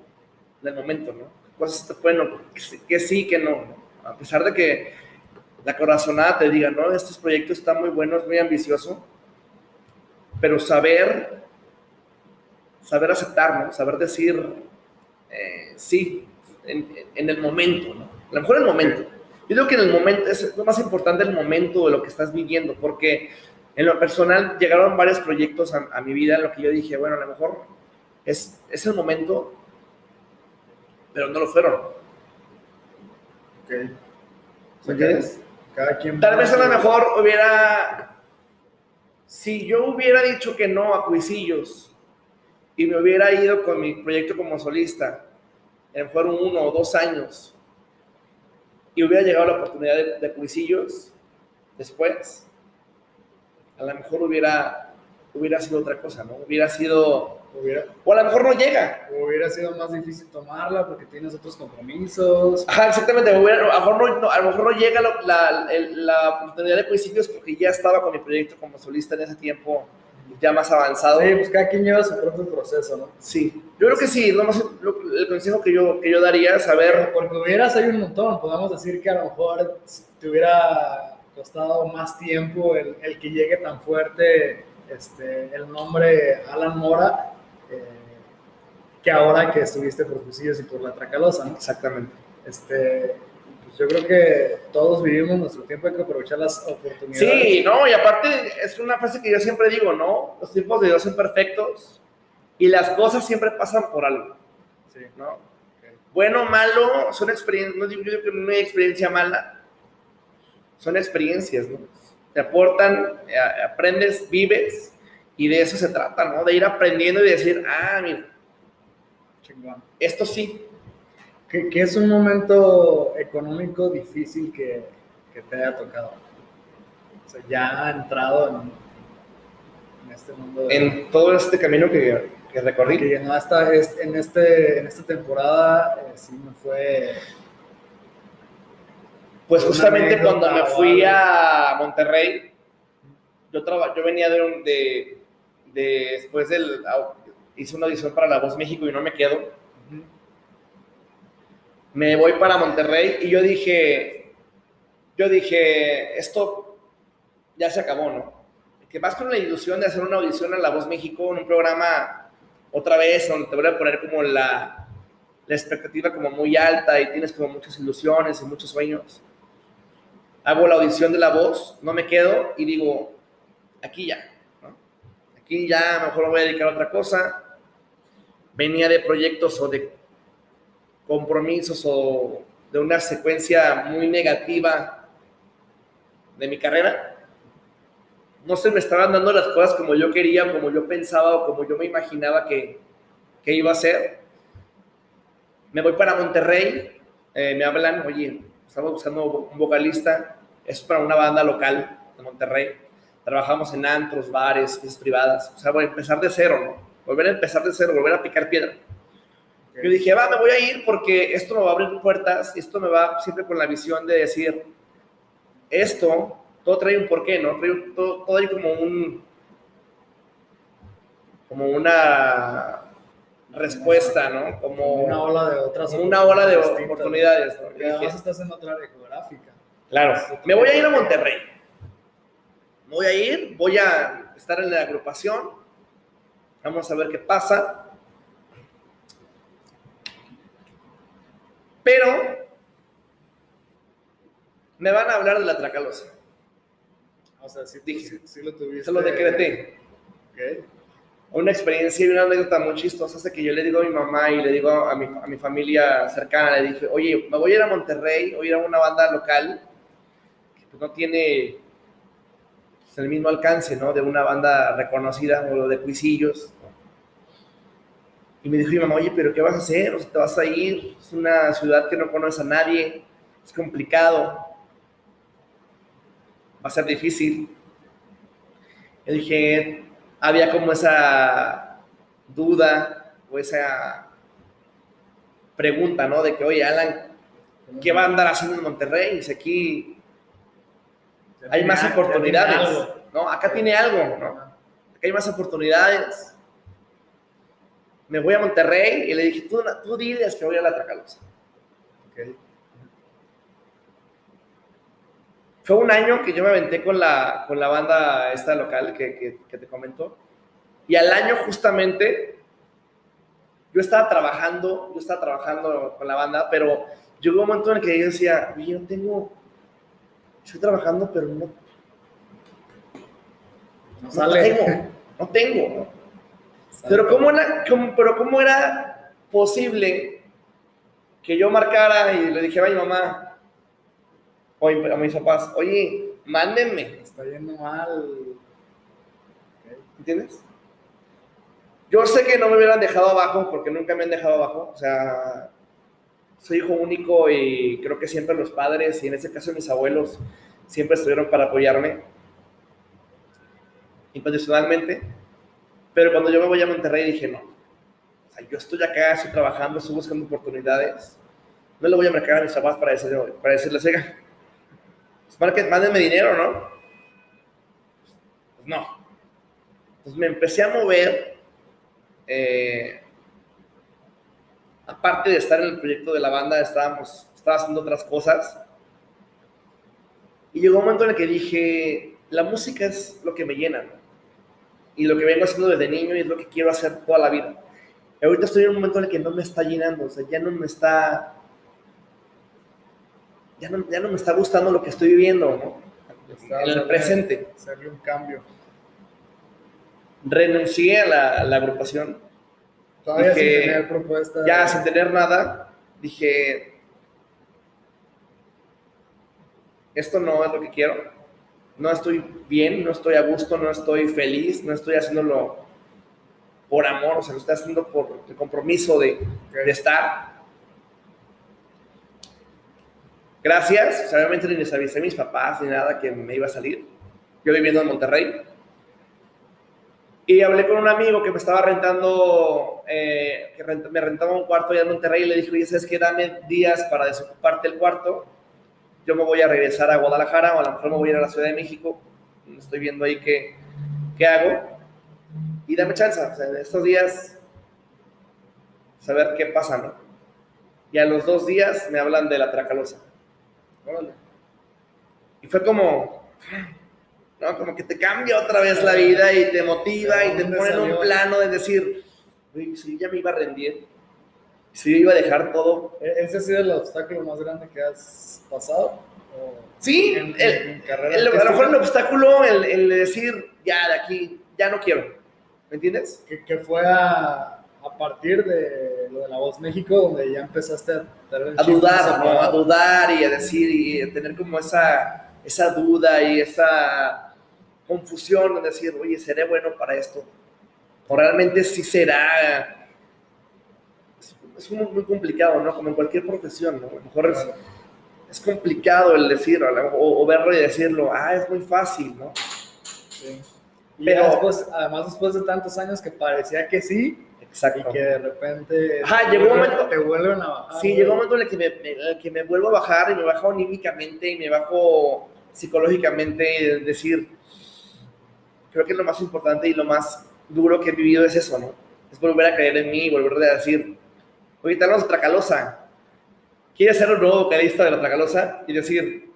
del momento, ¿no? Cosas te pueden, que, sí, que no, a pesar de que la corazonada te diga, no, este proyecto está muy bueno, es muy ambicioso, pero saber, saber aceptar, saber decir eh, sí en, el momento, ¿no? a lo mejor el momento. Yo digo que en el momento es lo más importante el momento de lo que estás viviendo, porque en lo personal llegaron varios proyectos a, mi vida en lo que yo dije, bueno, a lo mejor es, es el momento, pero no lo fueron. Okay. ¿Me entiendes? Tal vez a lo mejor hubiera, si yo hubiera dicho que no a Cuisillos y me hubiera ido con mi proyecto como solista, en fueron uno o dos años, y hubiera llegado la oportunidad de, de Cuisillos después, a lo mejor hubiera, hubiera sido otra cosa, ¿no? Hubiera sido o a lo mejor no llega. Hubiera sido más difícil tomarla porque tienes otros compromisos. Ajá, exactamente. a, lo mejor no, a lo mejor no llega la, la, oportunidad de principios porque ya estaba con mi proyecto como solista en ese tiempo ya más avanzado. Sí, pues cada quien lleva su propio proceso, ¿no? Sí, yo creo que sí, lo más, el consejo que yo, que yo daría es saber... Porque hubieras hay un montón, podemos decir que a lo mejor te hubiera costado más tiempo el, el que llegue tan fuerte este, el nombre Alan Mora que ahora que estuviste por Fusillos y por la Tracalosa, ¿no? Exactamente. Este, yo creo que todos vivimos nuestro tiempo, hay que aprovechar las oportunidades. Sí, no, y aparte es una frase que yo siempre digo, ¿no? Los tiempos de Dios son perfectos y las cosas siempre pasan por algo. Sí. ¿No? bueno malo, son experiencias, no digo yo que no hay experiencia mala, son experiencias, ¿no? Te aportan, eh, aprendes, vives, y de eso se trata, ¿no? De ir aprendiendo y decir, ah, mira, Chingón. esto sí, ¿Qué, qué es un momento económico difícil que, que te haya tocado? O sea, ya entrado en, en este mundo. de- en todo este camino que, que recorrí. que no, hasta es- en, este, en esta temporada eh, sí me fue. Pues justamente cuando me fui a Monterrey, yo, traba- yo venía de, un- de, de después del, hice una audición para La Voz México y no me quedo. Me voy para Monterrey y yo dije, yo dije, esto ya se acabó, ¿no? Que vas con la ilusión de hacer una audición a La Voz México en un programa otra vez, donde te voy a poner como la, la expectativa como muy alta y tienes como muchas ilusiones y muchos sueños hago la audición de la voz, no me quedo y digo, aquí ya, ¿no? Aquí ya mejor me voy a dedicar a otra cosa. Venía de proyectos o de compromisos o de una secuencia muy negativa de mi carrera. No se me estaban dando las cosas como yo quería, como yo pensaba o como yo me imaginaba que, que iba a ser. Me voy para Monterrey, eh, me hablan, oye, estamos buscando un vocalista, es para una banda local de Monterrey. Trabajamos en antros, bares, fiestas privadas. O sea, voy a empezar de cero, ¿no? Volver a empezar de cero, volver a picar piedra. Yo dije, va, me voy a ir porque esto me va a abrir puertas, esto me va siempre con la visión de decir, esto, todo trae un porqué, ¿no? Todo, todo hay como un, como una respuesta, ¿no? Como una ola de otras una ola de distintas. oportunidades. ¿no? Porque además estás en otra área geográfica. Claro, me voy a ir a Monterrey. Me voy a ir, voy a estar en la agrupación. Vamos a ver qué pasa. Pero me van a hablar de la Tracalosa. O sea, sí, Dije, sí, sí lo tuviste. Se lo decreté. Ok. Una experiencia y una anécdota muy chistosa hasta que yo le digo a mi mamá y le digo a mi, a mi familia cercana, le dije, oye, me voy a ir a Monterrey, voy a ir a una banda local que pues, no tiene pues, el mismo alcance, ¿no? De una banda reconocida o de Cuisillos. Y me dijo mi mamá, oye, pero ¿qué vas a hacer? O sea, te vas a ir, es una ciudad que no conoce a nadie, es complicado, va a ser difícil. Yo dije, había como esa duda o esa pregunta, ¿no? De que, oye, Alan, ¿qué va a andar haciendo en Monterrey? Dice, aquí hay más oportunidades. ¿no? Acá tiene algo, ¿no? Acá hay más oportunidades. Me voy a Monterrey y le dije, tú, tú diles que voy a la Tracalosa. Ok. Fue un año que yo me aventé con la, con la banda esta local que, que, que te comentó. Y al año justamente, yo estaba trabajando, yo estaba trabajando con la banda, pero llegó un momento en el que yo decía, no tengo, estoy trabajando, pero no, No no tengo, no tengo. ¿no? Pero ¿cómo, era, cómo- pero ¿cómo era posible que yo marcara y le dijera a mi mamá o a mis papás, oye, mándenme, Está yendo mal. ¿entiendes? Yo sé que no me hubieran dejado abajo porque nunca me han dejado abajo, o sea, soy hijo único y creo que siempre los padres y en este caso mis abuelos siempre estuvieron para apoyarme. Incondicionalmente, pero cuando yo me voy a Monterrey dije, no, o sea, yo estoy acá, estoy trabajando, estoy buscando oportunidades, no le voy a marcar a mis papás para, decirle, para decirles, oiga, pues mándenme dinero, ¿no? Pues no. Entonces me empecé a mover, eh, aparte de estar en el proyecto de la banda, estábamos, estaba haciendo otras cosas. Y llegó un momento en el que dije, la música es lo que me llena, ¿no? Y lo que vengo haciendo desde niño y es lo que quiero hacer toda la vida. Y ahorita estoy en un momento en el que no me está llenando, o sea, ya no me está... Ya no, ya no me está gustando lo que estoy viviendo, ¿no? En el presente. Hacerle un cambio. Renuncié a la, a la agrupación Todavía Dije, sin tener propuesta. ya sin tener nada, dije, esto no es lo que quiero, no estoy bien, no estoy a gusto, no estoy feliz, no estoy haciéndolo por amor, o sea, lo estoy haciendo por el compromiso de, estar. Gracias, o sea, obviamente ni les avisé a mis papás ni nada que me iba a salir. Yo viviendo en Monterrey. Y hablé con un amigo que me estaba rentando, eh, que me rentaba un cuarto allá en Monterrey y le dije, oye, ¿sabes qué? Dame días para desocuparte el cuarto. Yo me voy a regresar a Guadalajara o a lo mejor me voy a ir a la Ciudad de México. Estoy viendo ahí qué, qué hago. Y dame chance, o sea, en estos días, saber qué pasa, ¿no? Y a los dos días me hablan de la Tracalosa. Y fue como, ¿no? Como que te cambia otra vez la vida y te motiva y te pone en un plano de decir, uy, si ya me iba a rendir, si yo iba a dejar todo. ¿E-, ¿Ese ha sido el obstáculo más grande que has pasado? sí, el, el, a lo mejor el obstáculo, el, el, decir, ya de aquí, ya no quiero. ¿Me entiendes? Que, que fue a, a, partir de lo de la Voz México, donde ya empezaste a, a dudar, ¿no? a dudar y a decir y a tener como esa, esa duda y esa confusión de decir, oye, ¿seré bueno para esto? O realmente sí será. Es, muy, muy, complicado, ¿no? Como en cualquier profesión, ¿no? A lo mejor es, es complicado el decirlo o, o, verlo y decirlo, ah, es muy fácil, ¿no? Sí. Y Pero, después, además después de tantos años que parecía que sí, Exacto. y que de repente Ajá, llegó un momento, te vuelven a bajar. Sí, llegó un momento en el que me, en el que me vuelvo a bajar y me bajo anímicamente y me bajo psicológicamente, es decir, creo que lo más importante y lo más duro que he vivido es eso, ¿no? Es volver a creer en mí, volver a decir, oye, tenemos Tracalosa, ¿quieres ser un nuevo vocalista de la Tracalosa? Y decir,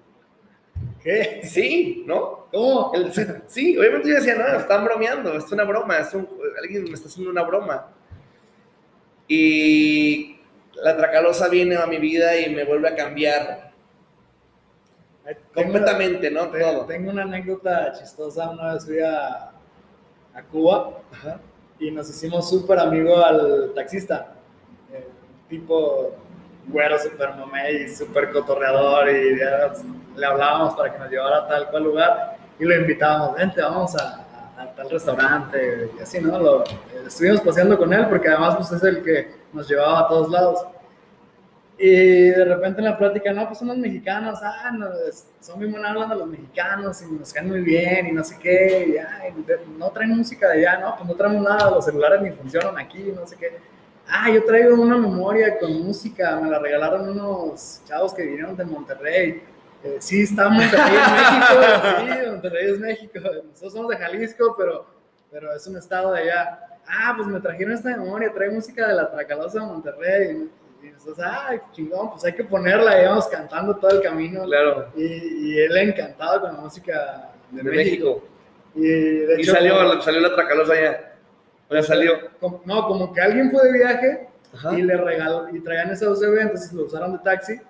¿Qué? Sí, ¿no? ¿Cómo? El, sí, sí, obviamente yo decía, no, están bromeando, es una broma, es un, alguien me está haciendo una broma. Y la Tracalosa viene a mi vida y me vuelve a cambiar completamente, ¿no? Tengo, Todo. Tengo una anécdota chistosa. Una vez fui a, a Cuba Ajá. y nos hicimos súper amigos al taxista. Eh, tipo güero, súper mamé y súper cotorreador. Y ya, le hablábamos para que nos llevara a tal cual lugar y lo invitábamos. Vente, vamos a, a, a tal restaurante. Y así, ¿no? Lo, estuvimos paseando con él porque además pues, es el que nos llevaba a todos lados. Y de repente en la plática, no, pues son los mexicanos, ah, no, son muy buenos hablando los mexicanos y nos caen muy bien y no sé qué, y, ay, no traen música de allá, no, pues no traemos nada, los celulares ni funcionan aquí, no sé qué. Ah, yo traigo una memoria con música, me la regalaron unos chavos que vinieron de Monterrey. Eh, sí, está Monterrey en México, *laughs* sí, Monterrey es México, nosotros somos de Jalisco, pero, pero es un estado de allá. Ah, pues me trajeron esta memoria, trae música de la Tracalosa de Monterrey. Y nosotros, ay, chingón, pues hay que ponerla, íbamos cantando todo el camino. Claro. Y, y él encantado con la música de, de México. México. Y, de Y hecho, salió, como- salió la Tracalosa allá. O sea, salió. como- no, como que alguien fue de viaje Ajá. y le regaló, y traían esa USB, entonces lo usaron de taxi,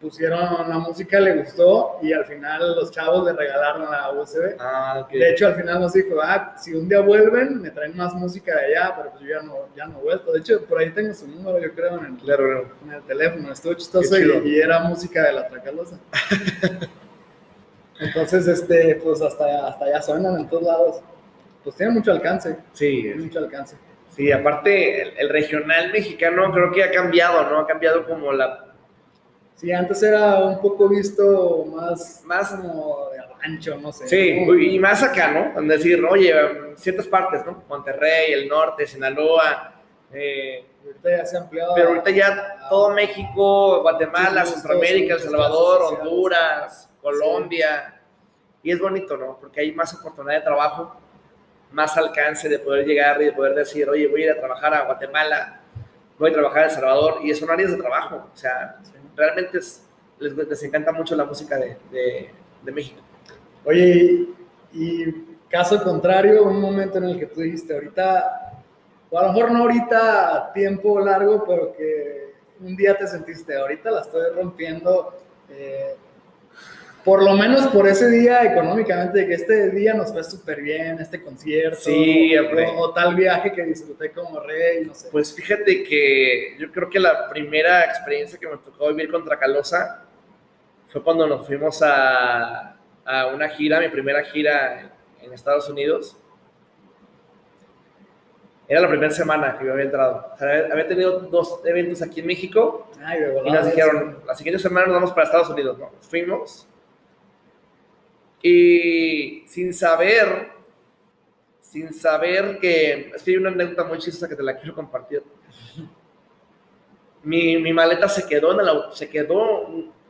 pusieron la música, le gustó, y al final los chavos le regalaron la USB. Ah, ok. De hecho, al final nos dijo, ah, si un día vuelven, me traen más música de allá, pero pues yo ya no, ya no he vuelto. De hecho, por ahí tengo su número, yo creo, en el, Claro, en el teléfono. Estuvo chistoso y era música de la Tracalosa. *laughs* Entonces, este, pues hasta, hasta allá suenan en todos lados. Pues tiene mucho alcance, Sí, tiene mucho alcance. sí, aparte el, el regional mexicano creo que ha cambiado, ¿no? Ha cambiado como la... Sí, antes era un poco visto más, Más- como de rancho, no sé. Sí, y más acá, ¿no? En decir, oye, ciertas partes, ¿no? Monterrey, el norte, Sinaloa, eh, Ahorita ya se ha ampliado. pero ahorita ya todo México, Guatemala, Centroamérica, El Salvador. Honduras, Colombia. Y es bonito, ¿no? Porque hay más oportunidad de trabajo, más alcance de poder llegar y de poder decir, oye, voy a ir a trabajar a Guatemala, voy a trabajar a El Salvador, y son áreas de trabajo. O sea, realmente es- les, les encanta mucho la música de, de- de México. Oye, y, caso contrario, un momento en el que tú dijiste, ahorita, o a lo mejor no ahorita a tiempo largo, pero que un día te sentiste, ahorita la estoy rompiendo, eh, por lo menos por ese día económicamente, que este día nos fue súper bien, este concierto, Sí, o, tal viaje que disfruté como rey, no sé. Pues fíjate que yo creo que la primera experiencia que me tocó vivir con Tracalosa fue cuando nos fuimos a, a una gira, mi primera gira en Estados Unidos. Era la primera semana que yo había entrado. O sea, había- tenido dos eventos aquí en México Ay, y nos dijeron, la siguiente semana nos vamos para Estados Unidos. ¿no? Fuimos y sin saber, sin saber que, es que hay una anécdota muy chistosa que te la quiero compartir. Mi, mi maleta se quedó en el au- se quedó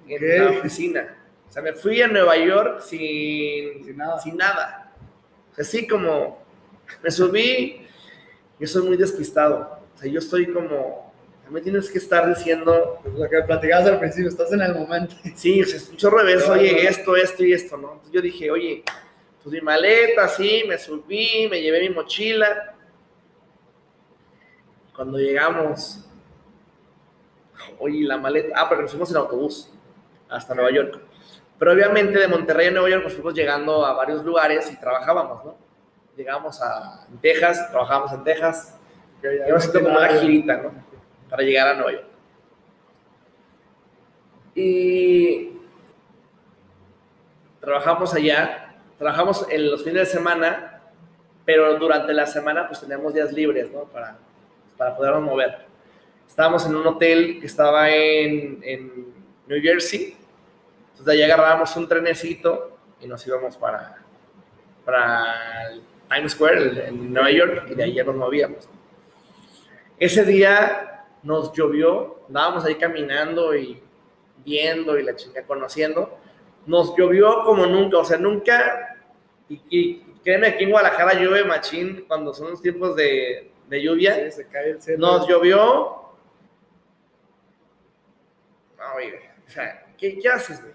en ¿Qué? la oficina. O sea, me fui a Nueva York sin, Sin nada. Sin nada. Así como me subí, yo soy muy despistado. O sea, yo estoy como, me tienes que estar diciendo, Pues lo que platicabas al principio, estás en el momento. Sí, o sea, es un chorro de veces, No, oye, esto, esto y esto, ¿no? Entonces yo dije, oye, pues mi maleta, sí, me subí, me llevé mi mochila. Cuando llegamos, oye, la maleta, ah, porque nos fuimos en autobús hasta Nueva York. Pero obviamente de Monterrey a Nueva York pues fuimos llegando a varios lugares y trabajábamos, ¿no? Llegamos a en Texas, trabajábamos en Texas, Íbamos haciendo como una girita, ¿no? Para llegar a Nueva York. Y trabajamos allá, trabajamos en los fines de semana, pero durante la semana pues teníamos días libres, ¿no? Para, para podernos mover. Estábamos en un hotel que estaba en, en New Jersey, entonces de ahí agarrábamos un trenecito y nos íbamos para, para Times Square en Nueva York y de ahí ya nos movíamos. Ese día nos llovió, andábamos ahí caminando y viendo y la chica conociendo. Nos llovió como nunca, o sea, nunca. Y, y créeme, aquí en Guadalajara llueve machín cuando son los tiempos de, de lluvia. Sí, se cae el cielo. Nos llovió. No, güey, o sea, ¿qué, qué haces, güey?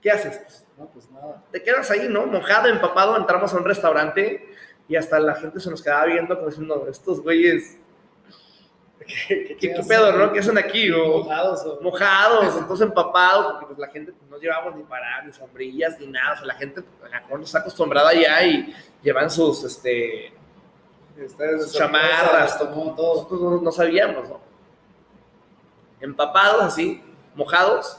¿Qué haces? Pues, No, pues nada. te quedas ahí, ¿no? Mojado, empapado, entramos a un restaurante y hasta la gente se nos quedaba viendo como diciendo, estos güeyes, ¿qué, qué- pedo, no? ¿Qué hacen aquí? O, Mojados o... mojados, *laughs* entonces empapados, porque pues la gente pues, no llevábamos ni paradas, ni sombrillas, ni nada, o sea, la gente pues, está acostumbrada ya y llevan sus, este, sus chamarras, todo. nosotros no, no sabíamos, ¿no? Empapados así, mojados.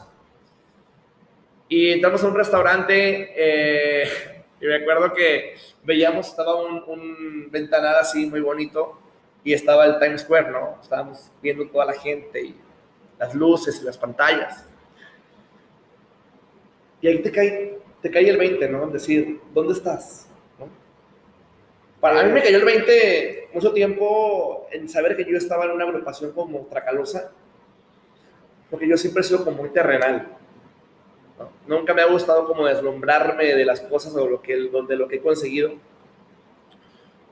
Y entramos a un restaurante eh, *laughs* y me acuerdo que veíamos, estaba un, un ventanal así muy bonito y estaba el Times Square, ¿no? Estábamos viendo toda la gente y las luces y las pantallas. Y ahí te cae, te cae el 20, ¿no? Decir, ¿dónde estás? ¿No? Para mí me cayó el 20 mucho tiempo en saber que yo estaba en una agrupación como Tracalosa, porque yo siempre he sido como muy terrenal. Nunca me ha gustado como deslumbrarme de las cosas o lo que, de lo que he conseguido,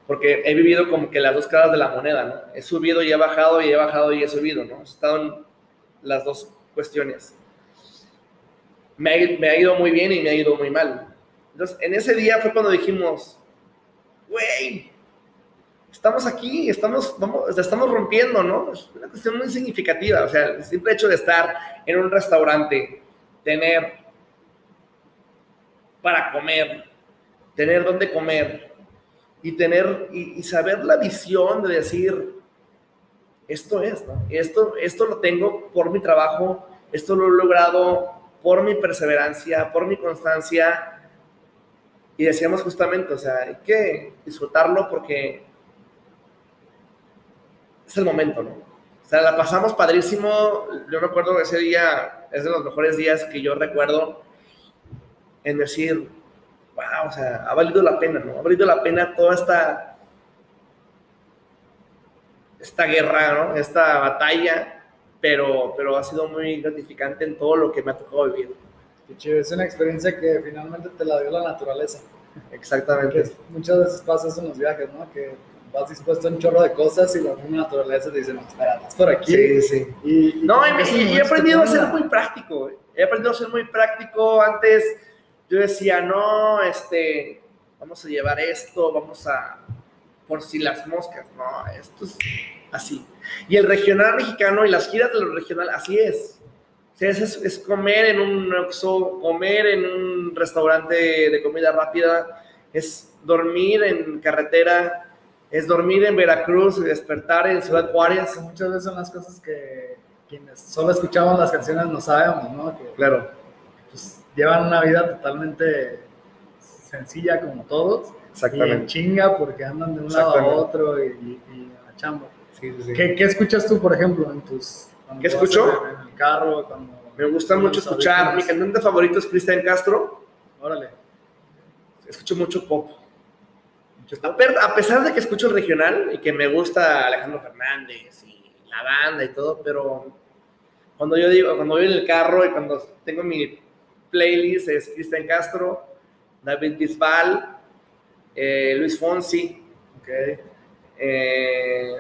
porque he vivido como que las dos caras de la moneda, ¿no? He subido y he bajado y he bajado y he subido, ¿no? He las dos cuestiones. Me ha, ido muy bien y me ha ido muy mal. Entonces, en ese día fue cuando dijimos, güey, estamos aquí, estamos, vamos, estamos rompiendo, ¿no? Es una cuestión muy significativa. O sea, el simple hecho de estar en un restaurante, tener para comer, tener dónde comer y tener y, saber la visión de decir, esto es, ¿no? Esto, esto lo tengo por mi trabajo, esto lo he logrado por mi perseverancia, por mi constancia. Y decíamos justamente, o sea, hay que disfrutarlo porque es el momento, ¿no? O sea, la pasamos padrísimo. Yo recuerdo ese día es de los mejores días que yo recuerdo en decir, wow, o sea, ha valido la pena, ¿no? Ha valido la pena toda esta, esta guerra, ¿no? Esta batalla, pero, pero ha sido muy gratificante en todo lo que me ha tocado vivir. Qué chido, es una experiencia que finalmente te la dio la naturaleza. Exactamente. Que muchas veces pasa eso en los viajes, ¿no? Que vas dispuesto a un chorro de cosas y la misma naturaleza te dice, no, espera, estás por aquí. Sí, sí. Y, y No, y, y- he aprendido a ser muy práctico. He aprendido a ser muy práctico. Antes yo decía, no, este, vamos a llevar esto, vamos a, por si las moscas. No, esto es así. Y el regional mexicano y las giras de lo regional, así es. O Sí, es, es- comer en un Oxxo, comer en un restaurante de comida rápida, es dormir en carretera, es dormir en Veracruz y despertar en Ciudad Juárez. Muchas veces son las cosas que quienes solo escuchamos las canciones no sabemos, ¿no? Que Claro, llevan una vida totalmente sencilla como todos. Y en exactamente. chinga porque andan de un lado a Exactamente. otro y, y- y a la chamba. Sí, sí, sí. ¿Qué, qué escuchas tú, por ejemplo, en tus... ¿Qué escucho? En el carro, cuando... Me gusta mucho escuchar, mi cantante favorito es Cristian Castro, Órale. escucho mucho pop. A pesar de que escucho el regional y que me gusta Alejandro Fernández y la banda y todo, pero cuando yo digo, cuando voy en el carro y cuando tengo mi playlist es Cristian Castro, David Bisbal, eh, Luis Fonsi, eh,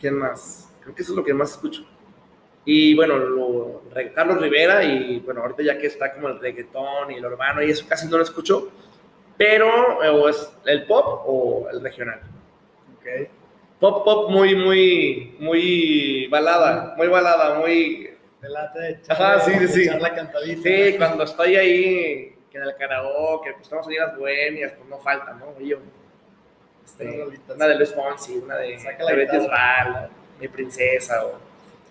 ¿quién más? Creo que eso es lo que más escucho. Y bueno, lo- Carlos Rivera y bueno, ahorita ya que está como el reggaetón y el urbano y eso casi no lo escucho, pero eh, o es el pop o el regional. Ok. Pop, pop muy, muy, muy balada, muy balada, muy... Te late Ajá, sí, sí, sí. echar la cantadita. Sí, cuando estoy ahí en el karaoke, pues estamos en las bohemias, pues no falta, ¿no? Y yo, este, una de Luis Fonsi, una de, Betty. Osval, Mi Princesa, o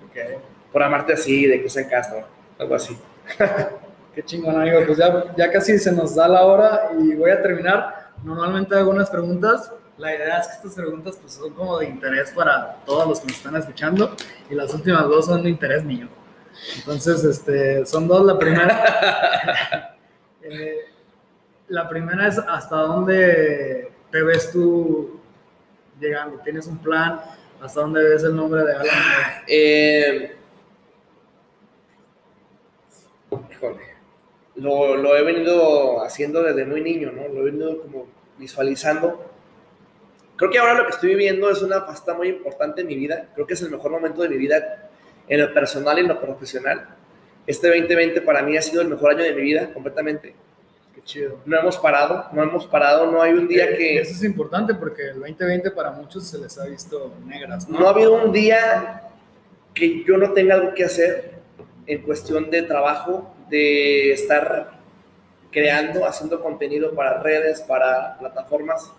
Ok. Por Amarte Así, de Cristian Castro, algo así. *laughs* Qué chingón, amigo. Pues ya, ya casi se nos da la hora y voy a terminar. Normalmente hago unas preguntas. La idea es que estas preguntas pues, son como de interés para todos los que nos están escuchando y las últimas dos son de interés mío. Entonces, este, son dos. La primera, *laughs* eh, la primera es hasta dónde te ves tú llegando. ¿Tienes un plan? ¿Hasta dónde ves el nombre de Alan? Eh, híjole, lo, lo he venido haciendo desde muy niño, ¿no? Lo he venido como visualizando. Creo que ahora lo que estoy viviendo es una faceta muy importante en mi vida. Creo que es el mejor momento de mi vida en lo personal y en lo profesional. Este 2020 para mí ha sido el mejor año de mi vida, completamente. Qué chido. No hemos parado, no hemos parado, no hay un día Eh, que... Eso es importante porque el 2020 para muchos se les ha visto negras, ¿no? No ha habido un día que yo no tenga algo que hacer en cuestión de trabajo, de estar creando, haciendo contenido para redes, para plataformas.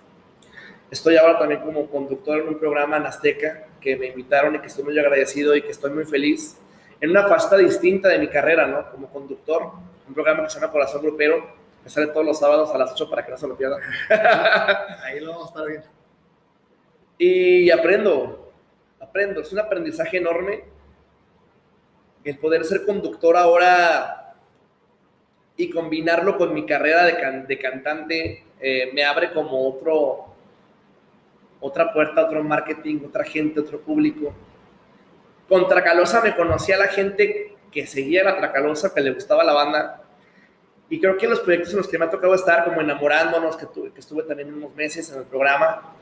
Estoy ahora también como conductor en un programa en Azteca que me invitaron y que estoy muy agradecido y que estoy muy feliz. En una faceta distinta de mi carrera, ¿no? Como conductor, un programa que se llama Corazón Grupero, que sale todos los sábados a las 8 para que no se lo pierdan. *laughs* Ahí lo vamos a estar viendo. Y aprendo, aprendo, es un aprendizaje enorme el poder ser conductor ahora y combinarlo con mi carrera de, can- de cantante eh, me abre como otro, otra puerta, otro marketing, otra gente, otro público. Con Tracalosa me conocía la gente que seguía la Tracalosa, que le gustaba la banda. Y creo que los proyectos en los que me ha tocado estar, como enamorándonos, que, tuve, que estuve también unos meses en el programa,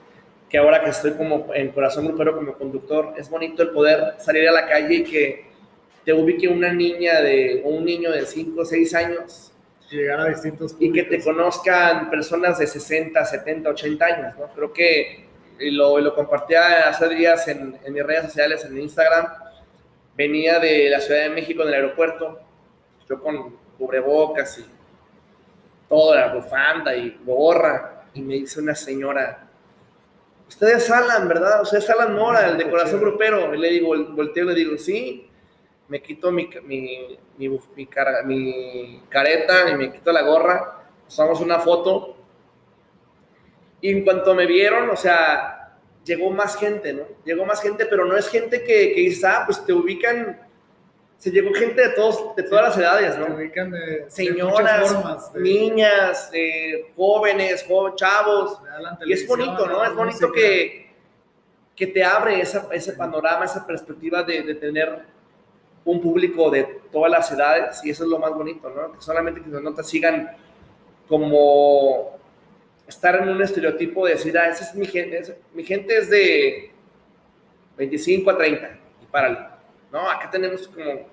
que ahora que estoy como en Corazón Grupero como conductor, es bonito el poder salir a la calle y que te ubique una niña de, o un niño de 5 o 6 años llegar a distintos y que te públicos. conozcan personas de 60, 70, 80 años, ¿no? Creo que y lo, lo compartía hace días en, en mis redes sociales, en Instagram, venía de la Ciudad de México en el aeropuerto, yo con cubrebocas y toda la bufanda y gorra, y me dice una señora, ustedes Alan, ¿verdad? Ustedes Alan Mora, el de Corazón Grupero, y le digo, volteo y le digo, sí, me quito mi, mi, mi, mi cara- mi careta y me quito la gorra, usamos una foto. Y en cuanto me vieron, o sea, llegó más gente, ¿no? Llegó más gente, pero no es gente que, que dice, ah, pues te ubican. Se llegó gente de, todos, de todas las edades, ¿no? ubican de, de Señoras, formas. de- niñas, jóvenes, jo- chavos. de Y es bonito, ¿no? Es bonito que, que te abre esa, ese panorama, esa perspectiva de, de tener un público de todas las edades y eso es lo más bonito, ¿no? Que solamente que no te sigan como estar en un estereotipo de decir, ah, esa es mi gente, mi gente es de 25 a 30 y párale. No, acá tenemos como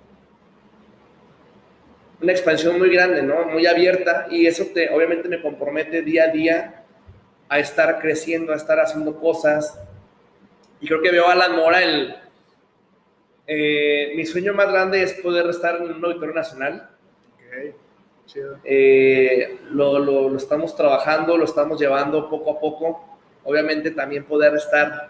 una expansión muy grande, ¿no? Muy abierta y eso te, obviamente me compromete día a día a estar creciendo, a estar haciendo cosas. Y creo que veo a Alan Mora Eh, mi sueño más grande es poder estar en un auditorio nacional. Ok, chido. Eh, lo, lo- lo estamos trabajando, lo estamos llevando poco a poco. Obviamente también poder estar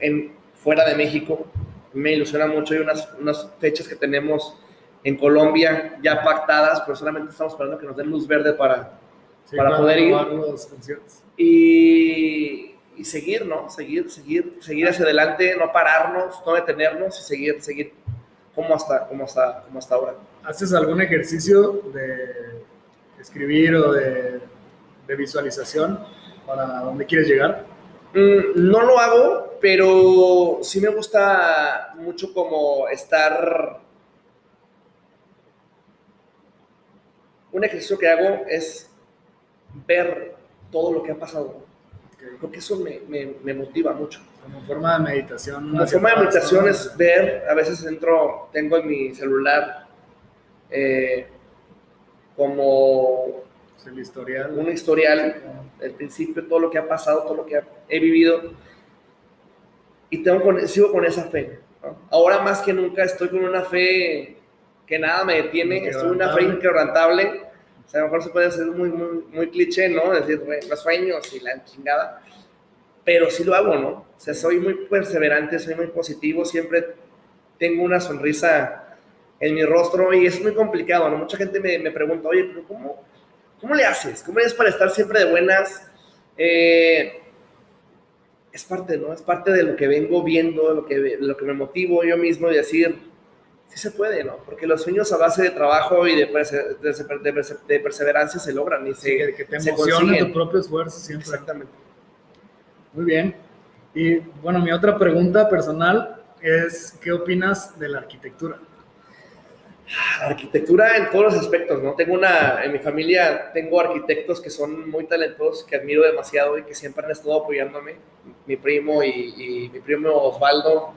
en, fuera de México. Me ilusiona mucho. Hay unas, unas fechas que tenemos en Colombia ya pactadas, pero solamente estamos esperando que nos den luz verde para, Sí, Para poder ir. los y, y seguir, ¿no? Seguir, seguir, seguir hacia adelante, no pararnos, no detenernos y seguir, seguir como hasta, como hasta, como hasta ahora. ¿Haces algún ejercicio de escribir o de, de visualización para dónde quieres llegar? Mm, no lo hago, pero sí me gusta mucho como estar... Un ejercicio que hago es ver todo lo que ha pasado. Ok, Creo que eso me, me- me motiva mucho. Como forma de meditación. Como forma de meditación es ver, a veces entro, tengo en mi celular eh, como El historial. un historial, el principio, todo lo que ha pasado, todo lo que he vivido, y tengo con, sigo con esa fe. ¿no? Ahora más que nunca estoy con una fe que nada me detiene, estoy una fe Inquebrantable. O sea, a lo mejor se puede hacer muy, muy, muy cliché, ¿no? Decir, "Güey, los sueños y la chingada. Pero sí lo hago, ¿no? O sea, soy muy perseverante, soy muy positivo, siempre tengo una sonrisa en mi rostro y es muy complicado, ¿no? Mucha gente me, me pregunta, oye, pero ¿cómo, ¿cómo le haces? ¿Cómo eres para estar siempre de buenas? Eh, es parte, ¿no? Es parte de lo que vengo viendo, de lo que, de lo que me motivo yo mismo y decir, sí se puede, ¿no? Porque los sueños a base de trabajo y de, perse- de de de perseverancia se logran y se, Sí, que, te se consiguen. tu propio esfuerzo siempre. Exactamente. Muy bien. Y bueno, mi otra pregunta personal es, ¿qué opinas de la arquitectura? La arquitectura en todos los aspectos, ¿no? Tengo una, en mi familia tengo arquitectos que son muy talentosos, que admiro demasiado y que siempre han estado apoyándome. Mi primo y, y mi primo Osvaldo,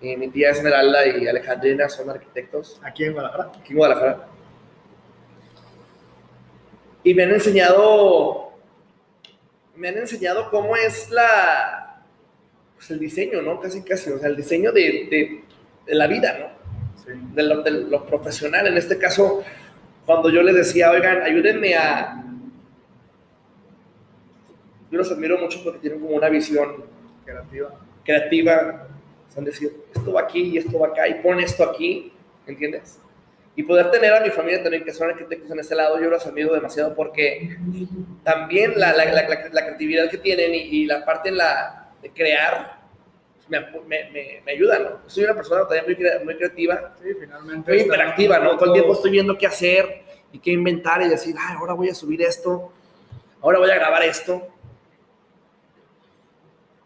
y mi tía Esmeralda y Alejandrina son arquitectos Aquí en Guadalajara. aquí en Guadalajara. Y me han enseñado, me han enseñado cómo es la, pues el diseño, ¿no? Casi, casi, o sea, el diseño de, de, de la vida, ¿no? Sí. de lo, de lo profesional. En este caso, cuando yo les decía, oigan, ayúdenme a... Yo los admiro mucho porque tienen como una visión Creativa. creativa. Son decir, esto va aquí y esto va acá y pon esto aquí, ¿entiendes? Y poder tener a mi familia también que son arquitectos en este lado, yo los admiro demasiado porque también la, la, la, la- la creatividad que tienen y, y la parte en la, de crear me, me, me, ayuda, ¿no? Soy una persona también muy, muy creativa Sí, finalmente. muy está hiperactiva, ¿no? Todo el tiempo estoy viendo qué hacer y qué inventar y decir, "Ay, ahora voy a subir esto, ahora voy a grabar esto.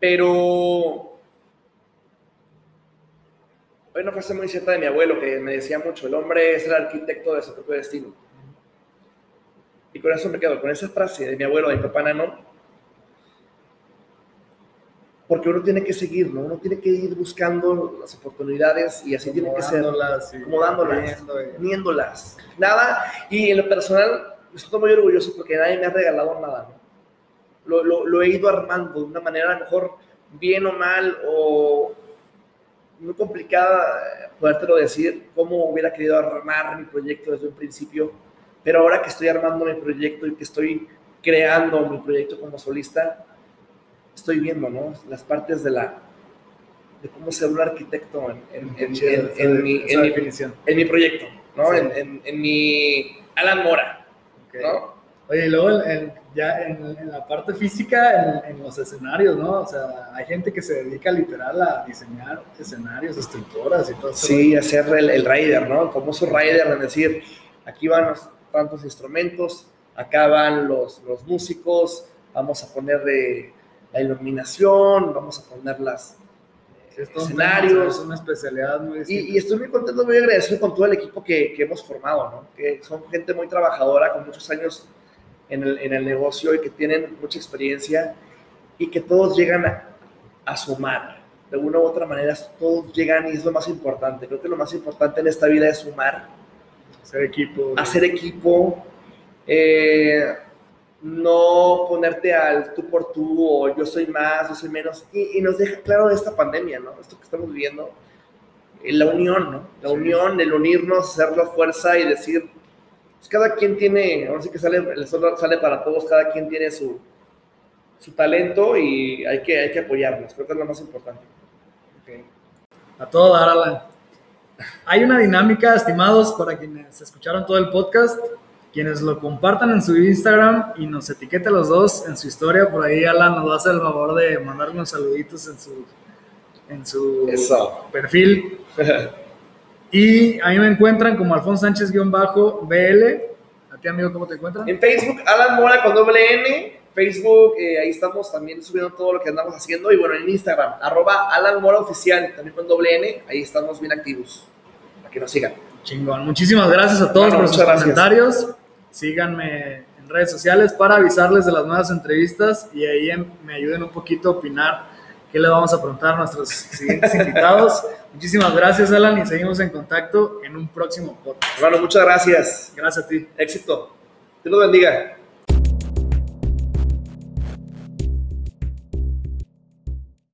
Pero hay una frase muy cierta de mi abuelo que me decía mucho, el hombre es el arquitecto de su propio destino. Y con eso me quedo, con esa frase de mi abuelo, de mi papá Nano, porque uno tiene que seguir, ¿no? Uno tiene que ir buscando las oportunidades y así tiene que ser y acomodándolas, uniéndolas. Nada, y en lo personal, me siento muy orgulloso porque nadie me ha regalado nada. ¿no? Lo, lo- lo he ido armando de una manera a lo mejor bien o mal o muy complicada eh, podértelo decir, cómo hubiera querido armar mi proyecto desde un principio, pero ahora que estoy armando mi proyecto y que estoy creando mi proyecto como solista, estoy viendo, ¿no? Las partes de la de cómo ser un arquitecto en, mi, esa en mi- definición. en mi proyecto, ¿no? Sí. En, en- en mi Alan Mora, Ok. ¿no? Oye, y luego en- ya en, la parte física, en, en los escenarios, ¿no? O sea, hay gente que se dedica literal a diseñar escenarios, estructuras y todo eso. Sí, hacer el, el rider, ¿no? El famoso rider, es decir, aquí van los tantos instrumentos, acá van los, los músicos, vamos a poner de la iluminación, vamos a poner las Sí, es escenarios. Es una especialidad muy distinta. Y, y estoy muy contento, muy agradecido con todo el equipo que, que hemos formado, ¿no? Que son gente muy trabajadora, con muchos años en el, en el negocio y que tienen mucha experiencia y que todos llegan a, a sumar. De una u otra manera, todos llegan y es lo más importante. Creo que lo más importante en esta vida es sumar, Hacer equipo. hacer equipo, eh, no ponerte al tú por tú o yo soy más, yo soy menos. Y, y nos deja claro esta pandemia, ¿no? Esto que estamos viviendo. la unión, ¿no? La unión, el unirnos, hacer la fuerza y decir, pues cada quien tiene, ahora sí que sale, el sol sale para todos, cada quien tiene su, su talento y hay que, hay que apoyarnos, creo que es lo más importante. A todo dar. Hay una dinámica, estimados, para quienes escucharon todo el podcast, quienes lo compartan en su Instagram y nos etiquete los dos en su historia, por ahí Alan nos va a hacer el favor de mandar unos saluditos en su, en su perfil. *laughs* y a mí me encuentran como Alfonso Sánchez-BL. ¿A ti, amigo, cómo te encuentran? En Facebook, Alan Mora con doble N. Facebook, eh, ahí estamos también subiendo todo lo que andamos haciendo. Y bueno, en Instagram, arroba Alan Mora Oficial, también con doble N. Ahí estamos bien activos. Para que nos sigan. Chingón. Muchísimas gracias a todos por sus comentarios. Síganme en redes sociales para avisarles de las nuevas entrevistas y ahí me ayuden un poquito a opinar qué le vamos a preguntar a nuestros siguientes *laughs* invitados. Muchísimas gracias, Alan, y seguimos en contacto en un próximo podcast. Hermano, muchas gracias. Gracias a ti. Éxito. Dios lo bendiga.